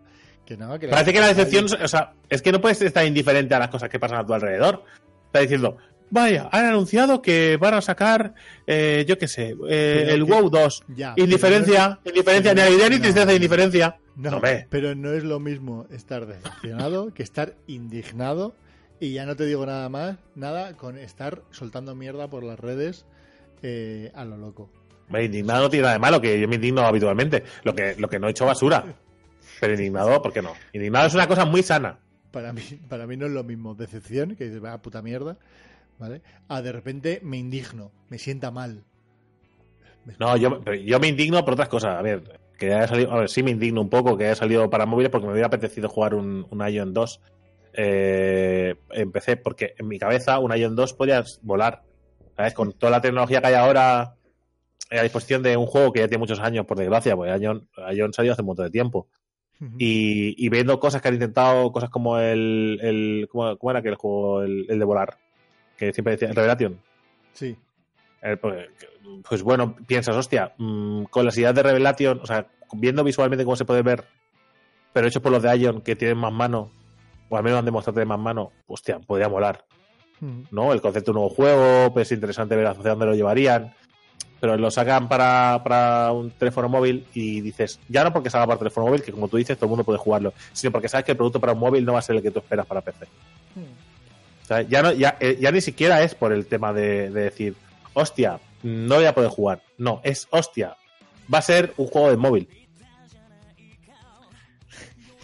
Que no, que Parece que la decepción, o sea, es que no puedes estar indiferente a las cosas que pasan a tu alrededor. Está diciendo, vaya, han anunciado que van a sacar, eh, yo qué sé, eh, el que- WoW 2. Ya, indiferencia, indiferencia, ni alegría ni no, tristeza, no. indiferencia. No, Hombre. pero no es lo mismo estar decepcionado que estar indignado y ya no te digo nada más, nada con estar soltando mierda por las redes eh, a lo loco. Hombre, indignado no tiene nada de malo, que yo me indigno habitualmente. Lo que, lo que no he hecho basura. Pero indignado, ¿por qué no? Indignado es una cosa muy sana. Para mí, para mí no es lo mismo decepción, que dices, va puta mierda, ¿vale? A de repente me indigno, me sienta mal. No, yo, yo me indigno por otras cosas. A ver, que haya salido, a ver, sí me indigno un poco que haya salido para móviles porque me hubiera apetecido jugar un, un Ion 2. Eh, empecé porque en mi cabeza un Ion 2 podías volar. ¿Sabes? Con toda la tecnología que hay ahora a disposición de un juego que ya tiene muchos años, por desgracia, porque Ion, Ion salió hace un montón de tiempo. Y, y viendo cosas que han intentado, cosas como el. el ¿cómo, cómo era aquel juego? El, el de volar. Que siempre decía, el Revelation. Sí, Eh, pues, pues bueno, piensas, hostia, mm, con las ideas de Revelation, o sea, viendo visualmente cómo se puede ver, pero hecho por los de Ion que tienen más mano, o al menos han demostrado tener más mano, hostia, podría molar, ¿no? El concepto de un nuevo juego, pues es interesante ver hacia dónde lo llevarían, pero lo sacan para, para un teléfono móvil y dices, ya no porque salga para teléfono móvil, que como tú dices, todo el mundo puede jugarlo, sino porque sabes que el producto para un móvil no va a ser el que tú esperas para PC. O sea, ya, no, ya, eh, ya ni siquiera es por el tema de, de decir, hostia, no voy a poder jugar. No, es hostia. Va a ser un juego de móvil.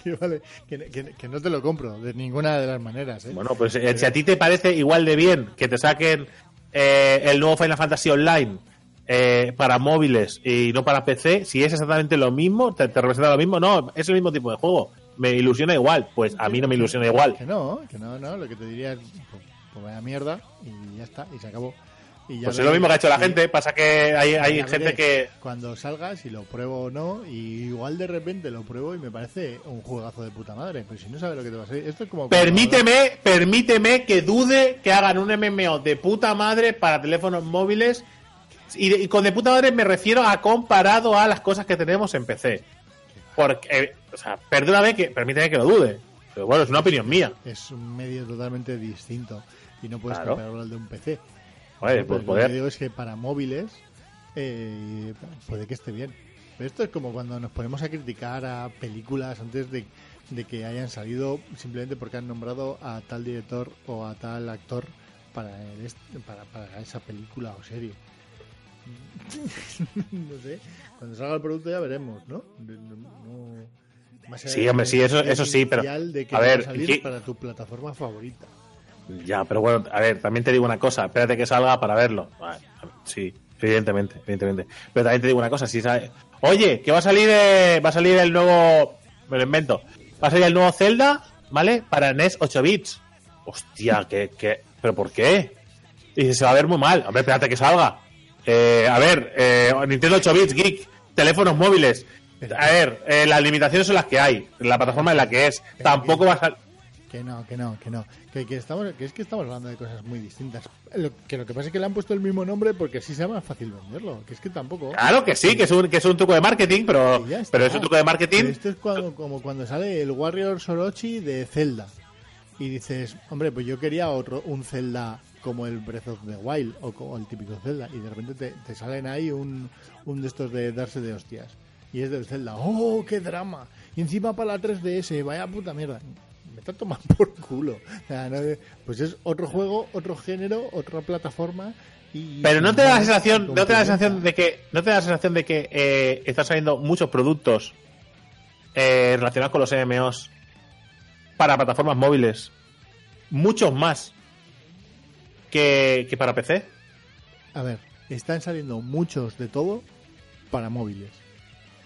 (laughs) Vale, que, que- que no te lo compro de ninguna de las maneras. ¿eh? Bueno, pues eh, si a ti te parece igual de bien que te saquen eh, el nuevo Final Fantasy Online eh, para móviles y no para PC, si es exactamente lo mismo, te, te representa lo mismo, no, es el mismo tipo de juego. Me ilusiona igual, pues a mí no me ilusiona igual. Que no, que no, no. Lo que te diría es, pues, pues vaya mierda y ya está, y se acabó. Y ya Pues es lo mismo que ha hecho la gente, pasa que hay, hay gente veré que... Cuando salga, si lo pruebo o no, y igual de repente lo pruebo y me parece un juegazo de puta madre. Pero si no sabes lo que te va a salir, esto es como. Permíteme, permíteme que dude que hagan un MMO de puta madre para teléfonos móviles. Y, de- y con de puta madre me refiero a comparado a las cosas que tenemos en PC. Porque, eh, o sea, perdóname que, permíteme que lo dude. Pero bueno, es una opinión mía. Es un medio totalmente distinto y no puedes Claro. compararlo al de un PC. Oye, pues lo poder. que digo es que para móviles eh, puede que esté bien. Pero esto es como cuando nos ponemos a criticar a películas antes de, de que hayan salido simplemente porque han nombrado a tal director o a tal actor para, el para, para esa película o serie. (laughs) no sé, cuando salga el producto ya veremos, ¿no? No- no- más allá Sí, hombre, sí, eso- eso sí, pero- de que a ver, salir ¿qué- para tu plataforma favorita. Ya, pero bueno, a ver, también te digo una cosa. Espérate que salga para verlo. Vale, sí, evidentemente, evidentemente. Pero también te digo una cosa. Si sabe- Oye, que va a salir, eh, va a salir el nuevo, me lo invento. Va a salir el nuevo Zelda, ¿vale? Para NES 8 bits. Hostia, ¿qué, qué? ¿Pero por qué? Y se va a ver muy mal. Hombre, espérate que salga. Eh, a ver, eh, Nintendo 8 bits, geek, teléfonos móviles. A ver, eh, las limitaciones son las que hay. La plataforma en la que es. Tampoco va a salir. Que no, que no, que no. Que, que estamos, que es que estamos hablando de cosas muy distintas. Lo, que lo que pasa es que le han puesto el mismo nombre porque así sea más fácil venderlo. Que es que tampoco. Claro que sí, que es un, que es un truco de marketing, pero, pero es un truco de marketing. Pero Esto es cuando- como cuando sale el Warrior Sorochi de Zelda. Y dices, hombre, pues yo quería otro, un Zelda como el Breath of the Wild o como el típico Zelda. Y de repente te, te salen ahí un, un de estos de darse de hostias. Y es del Zelda. ¡Oh, qué drama! Y encima para la 3DS, vaya puta mierda. Me está tomando por culo. O pues es otro juego, otro género, otra plataforma. Y, Pero no te da la sensación, no te da la sensación de que, no te da la sensación de que eh, están saliendo muchos productos eh, relacionados con los MMOs para plataformas móviles, muchos más que, que para PC. A ver, están saliendo muchos de todo para móviles.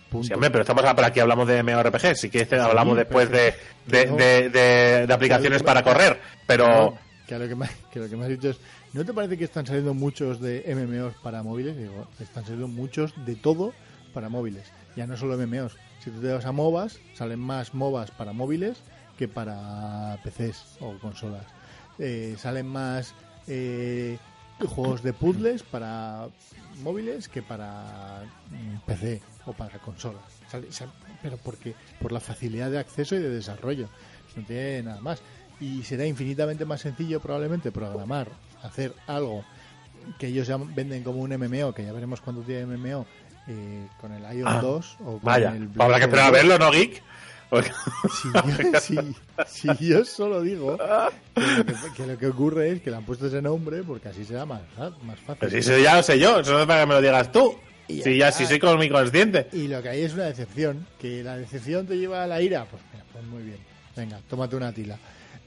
Punto. Sí, hombre, pero estamos pero aquí hablamos de MMORPG, sí que este hablamos después de, de, de, de- de aplicaciones para correr, pero No, que, lo que, me, que lo que me has dicho es, ¿no te parece que están saliendo muchos de MMOs para móviles? Digo, están saliendo muchos de todo para móviles. Ya no solo MMOs. Si tú te vas a MOBAs, salen más MOBAs para móviles que para PCs o consolas. Eh, salen más eh, juegos de puzzles para móviles que para mm, PC o para consolas. Pero porque por la facilidad de acceso y de desarrollo. No tiene nada más. Y será infinitamente más sencillo probablemente programar, hacer algo que ellos ya venden como un MMO, que ya veremos cuándo tiene MMO, eh, con el Ion Ah, 2 o con vaya, el habrá que esperar a 2. verlo, ¿no, Geek? Si yo, si- si yo solo digo que lo que, que lo que ocurre es que le han puesto ese nombre porque así será más, más fácil. Pero si eso ya lo sé yo, eso no es para que me lo digas tú. Y Si ya si soy con mi consciente. Y lo que hay es una decepción, que la decepción te lleva a la ira, pues mira, pues muy bien. Venga, tómate una tila.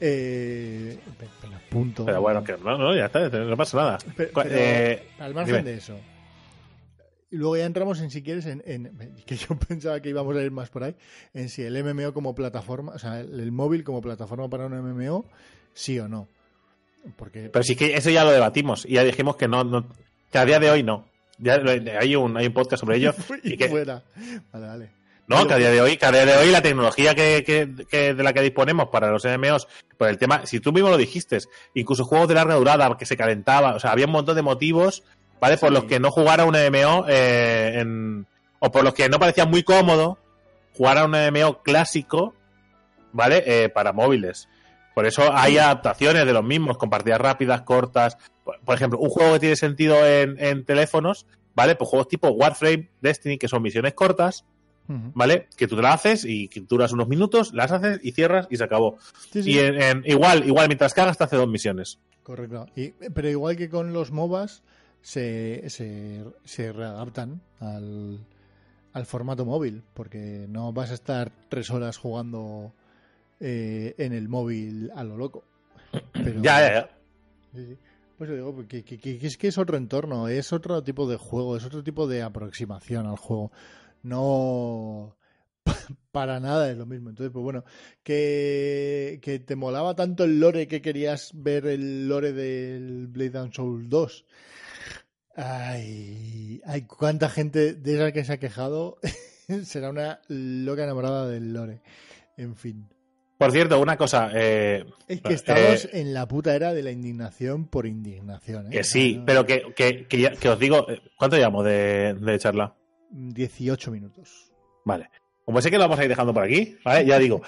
Eh, pe- pero punto. Pero bueno, que no, no, ya está, no pasa nada. Pero, eh, al margen dime. de eso. Y luego ya entramos en, si quieres, en, en- (laughs) que yo pensaba que íbamos a ir más por ahí, en si el MMO como plataforma, o sea, el, el móvil como plataforma para un MMO, sí o no. Porque Pero sí que eso ya lo debatimos y ya dijimos que no, no que a día de hoy no. Ya hay un, hay un podcast sobre ello. (laughs) y y que, fuera. Vale, vale. no, que a día de hoy, que a día de hoy la tecnología que, que- que- de la que disponemos para los MMOs, por el tema, si tú mismo lo dijiste, incluso juegos de larga durada que se calentaba, o sea, había un montón de motivos, ¿vale? Por los que no jugara un MMO eh, en- o por los que no parecía muy cómodo jugar a un MMO clásico, ¿vale? Eh, para móviles. Por eso hay adaptaciones de los mismos, con partidas rápidas, cortas. Por, por ejemplo, un juego que tiene sentido en, en teléfonos, ¿vale? Pues juegos tipo Warframe, Destiny, que son misiones cortas. ¿vale? Que tú te la haces y que duras unos minutos, las haces y cierras y se acabó. Sí, sí. Y en, en- igual, igual, mientras cagas te hace dos misiones. Correcto. Y, pero igual que con los MOBAs, se, se, se readaptan al, al formato móvil, porque no vas a estar tres horas jugando eh, en el móvil a lo loco. (clears throat) Pero- Ya, ya, ya. Sí, sí. Pues yo digo que, que- que- que es que es otro entorno, es otro tipo de juego, es otro tipo de aproximación al juego. No (laughs) para nada es lo mismo. Entonces, pues bueno, que, que te molaba tanto el lore que querías ver el lore del Blade and Soul 2. Ay, ay, cuánta gente de esa que se ha quejado (laughs) será una loca enamorada del lore. En fin. Por cierto, una cosa, eh, Es que Eh, estamos en la puta era de la indignación por indignación. ¿eh? que sí, no, pero que, que, que, ya- que os digo, ¿cuánto llevamos de, de charla? 18 minutos. Vale. Como sé que lo vamos a ir dejando por aquí, ¿vale? Ya digo.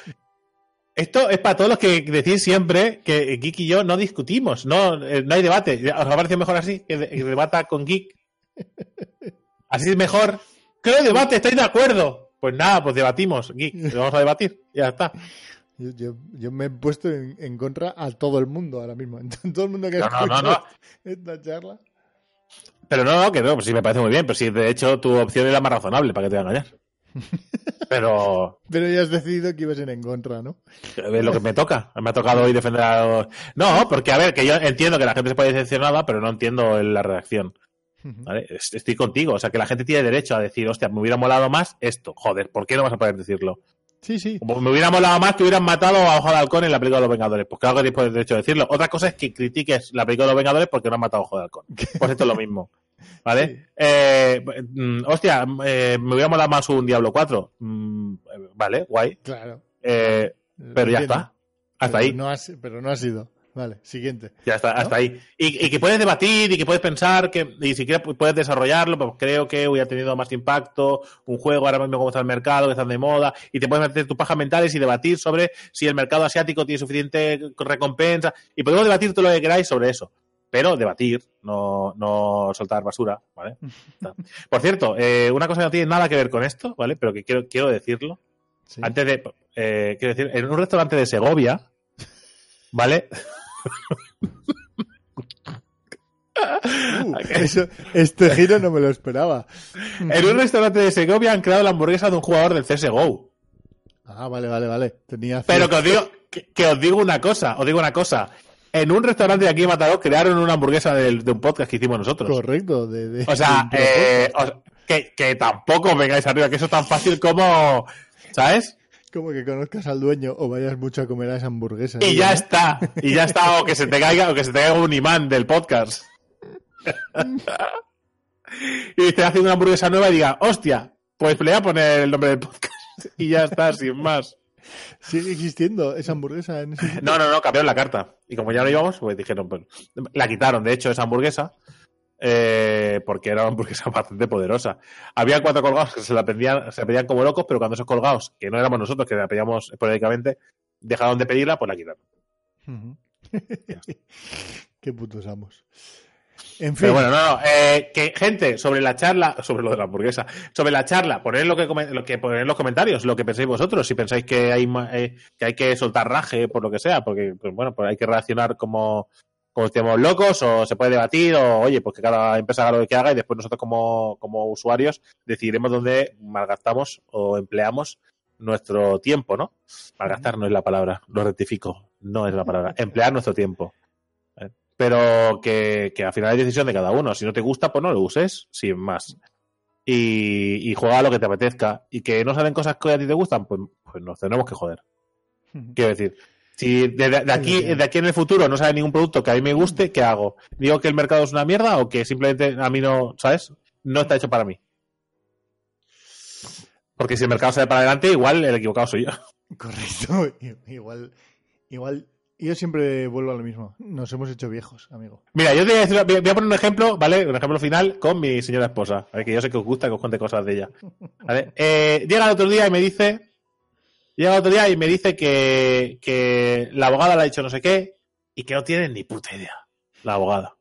Esto es para todos los que decís siempre que Geek y yo no discutimos, no, eh, no hay debate. ¿Os ha parecido mejor así? Que, de- que debata con Geek. (laughs) Así es mejor. ¿Qué debate? ¿Estáis de acuerdo? Pues nada, pues debatimos, Geek. (laughs) Vamos a debatir. Ya está. Yo, yo, yo me he puesto en, en contra a todo el mundo ahora mismo. (laughs) Todo el mundo que No, escucha no, no. esta charla. Pero no, no, que no, pues sí me parece muy bien. Pero sí, de hecho, tu opción era más razonable, ¿para que te voy a engañar? Pero Pero ya has decidido que ibas a ir en contra, ¿no? es lo que me toca. Me ha tocado hoy defender a los... No, porque a ver, que yo entiendo que la gente se puede decepcionada, pero no entiendo en la. Es- Estoy contigo. O sea, que la gente tiene derecho a decir, hostia, me hubiera molado más esto. Joder, ¿por qué no vas a poder decirlo? Sí, sí. Como me hubiera molado más que hubieran matado a Ojo de Halcón en la película de los Vengadores. Pues claro que tienes derecho a decirlo. Otra cosa es que critiques la película de los Vengadores porque no han matado a Ojo de Halcón. Pues esto es lo mismo. ¿Vale? Sí. Eh, mm, hostia, eh, me hubiera molado más un Diablo 4. Mm, eh, vale, guay. Claro. Eh, pero ya Entiendo. está. Hasta Pero ahí. No has- pero no ha sido. Vale, siguiente. Ya está, hasta ahí. Y, y que puedes debatir y que puedes pensar que y si quieres puedes desarrollarlo, pues creo que hubiera tenido más impacto un juego ahora mismo como está el mercado, que están de moda, y te puedes meter tus pajas mentales y debatir sobre si el mercado asiático tiene suficiente recompensa, y podemos debatir todo lo que queráis sobre eso. Pero debatir, no, no soltar basura, ¿vale? (laughs) Por cierto, eh, una cosa que no tiene nada que ver con esto, ¿vale? Pero que quiero, quiero decirlo. Sí. Antes de, eh, quiero decir, en un restaurante de Segovia, ¿vale? (laughs) Uh, (laughs) eso- este giro no me lo esperaba. En un restaurante de Segovia han creado la hamburguesa de un jugador del CSGO. Ah, vale, vale, vale. Tenía Pero que os digo, que, que os digo una cosa, os digo una cosa. En un restaurante de aquí en Mataró crearon una hamburguesa de, de un podcast que hicimos nosotros. Correcto. De, de- O sea, eh, o- que, que tampoco vengáis arriba, que eso es tan fácil como, ¿sabes? Como que conozcas al dueño o vayas mucho a comer a esa hamburguesa. Y ¿sí, ya está, y ya está, o que se te caiga, o que se te caiga un imán del podcast. y te hace una hamburguesa nueva y diga, hostia, pues le voy a poner el nombre del podcast. (laughs) y ya está, sin más. Sigue existiendo esa hamburguesa en ese No, no, no, cambiaron la carta. Y como ya no íbamos, pues dijeron, pues, la quitaron, de hecho, esa hamburguesa, eh, porque era una hamburguesa (laughs) bastante poderosa. Había cuatro colgados que se la pedían, se la pedían como locos, pero cuando esos colgados, que no éramos nosotros, que la pedíamos esporádicamente, dejaron de pedirla, pues la quitaron. (laughs) Qué putos amos. En fin, Pero bueno, no, no. eh, que, gente, sobre la charla, sobre lo de la hamburguesa, sobre la charla, poned lo que, lo que poned en los comentarios, lo que pensáis vosotros, si pensáis que hay, eh, que hay que soltar raje por lo que sea, porque, pues bueno, pues hay que reaccionar como, como estemos locos, o se puede debatir, o oye, pues que cada empresa haga lo que haga, y después nosotros como, como usuarios decidiremos dónde malgastamos o empleamos nuestro tiempo, ¿no? Malgastar no es la palabra, lo rectifico, no es la palabra, emplear nuestro tiempo pero que, que al final es decisión de cada uno. Si no te gusta, pues no lo uses, sin más. Y, y juega lo que te apetezca. Y que no salen cosas que a ti te gustan, pues, pues nos tenemos que joder. Quiero decir, si de, de aquí, de aquí en el futuro no sale ningún producto que a mí me guste, ¿qué hago? ¿Digo que el mercado es una mierda o que simplemente a mí no, ¿sabes? No está hecho para mí. Porque si el mercado sale para adelante, igual el equivocado soy yo. correcto. (laughs) Igual, igual. Yo siempre vuelvo a lo mismo. Nos hemos hecho viejos, amigo. Mira, yo te voy a, decir- voy a- poner un ejemplo, ¿vale? Un ejemplo final con mi señora esposa. Que yo sé que os gusta que os cuente cosas de ella. ¿Vale? (laughs) Eh, llega el otro día y me dice. Llega el otro día y me dice que, que la abogada le ha dicho no sé qué y que no tiene ni puta idea, la abogada.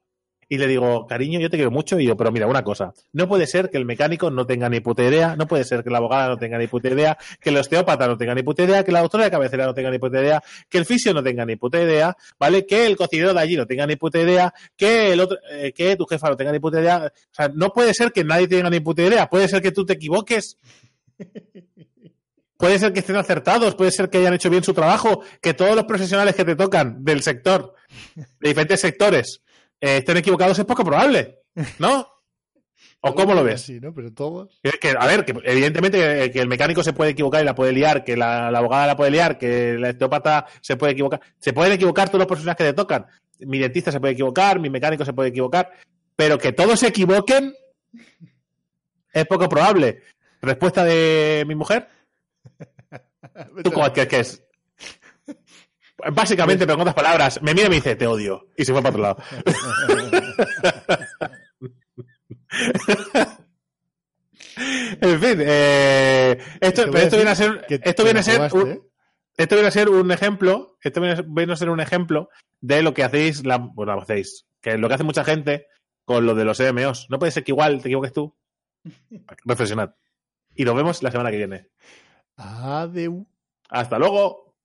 Y le digo, cariño, yo te quiero mucho. Y yo, pero mira, una cosa, no puede ser que el mecánico no tenga ni puta idea, no puede ser que la abogada no tenga ni puta idea, que el osteópata no tenga ni puta idea, que la doctora de cabecera no tenga ni puta idea, que el fisio no tenga ni puta idea, ¿vale? Que el cocinero de allí no tenga ni puta idea, que el otro, eh, que tu jefa no tenga ni puta idea. O sea, no puede ser que nadie tenga ni puta idea. Puede ser que tú te equivoques. (laughs) Puede ser que estén acertados, puede ser que hayan hecho bien su trabajo, que todos los profesionales que te tocan del sector, de diferentes sectores, eh, estén equivocados es poco probable, ¿no? (laughs) ¿O cómo lo ves? Sí, ¿no? Pero todos. Que, que, a ver, que evidentemente eh, que el mecánico se puede equivocar y la puede liar, que la, la abogada la puede liar, que el osteópata se puede equivocar. Se pueden equivocar todos los profesionales que te tocan. Mi dentista se puede equivocar, mi mecánico se puede equivocar, pero que todos se equivoquen es poco probable. Respuesta de mi mujer, (laughs) ¿tú cómo crees que es? Básicamente, pero con otras palabras, me mira y me dice, te odio. Y se fue para otro lado. (laughs) en fin, eh, esto, esto viene a ser, esto viene a ser, un- esto viene a ser un ejemplo, esto viene, a ser un ejemplo de lo que hacéis, la, bueno, lo hacéis, que lo que hace mucha gente con lo de los EMOs. No puede ser que igual te equivoques tú. Reflexionad. Y nos vemos la semana que viene. Adeu. Hasta luego.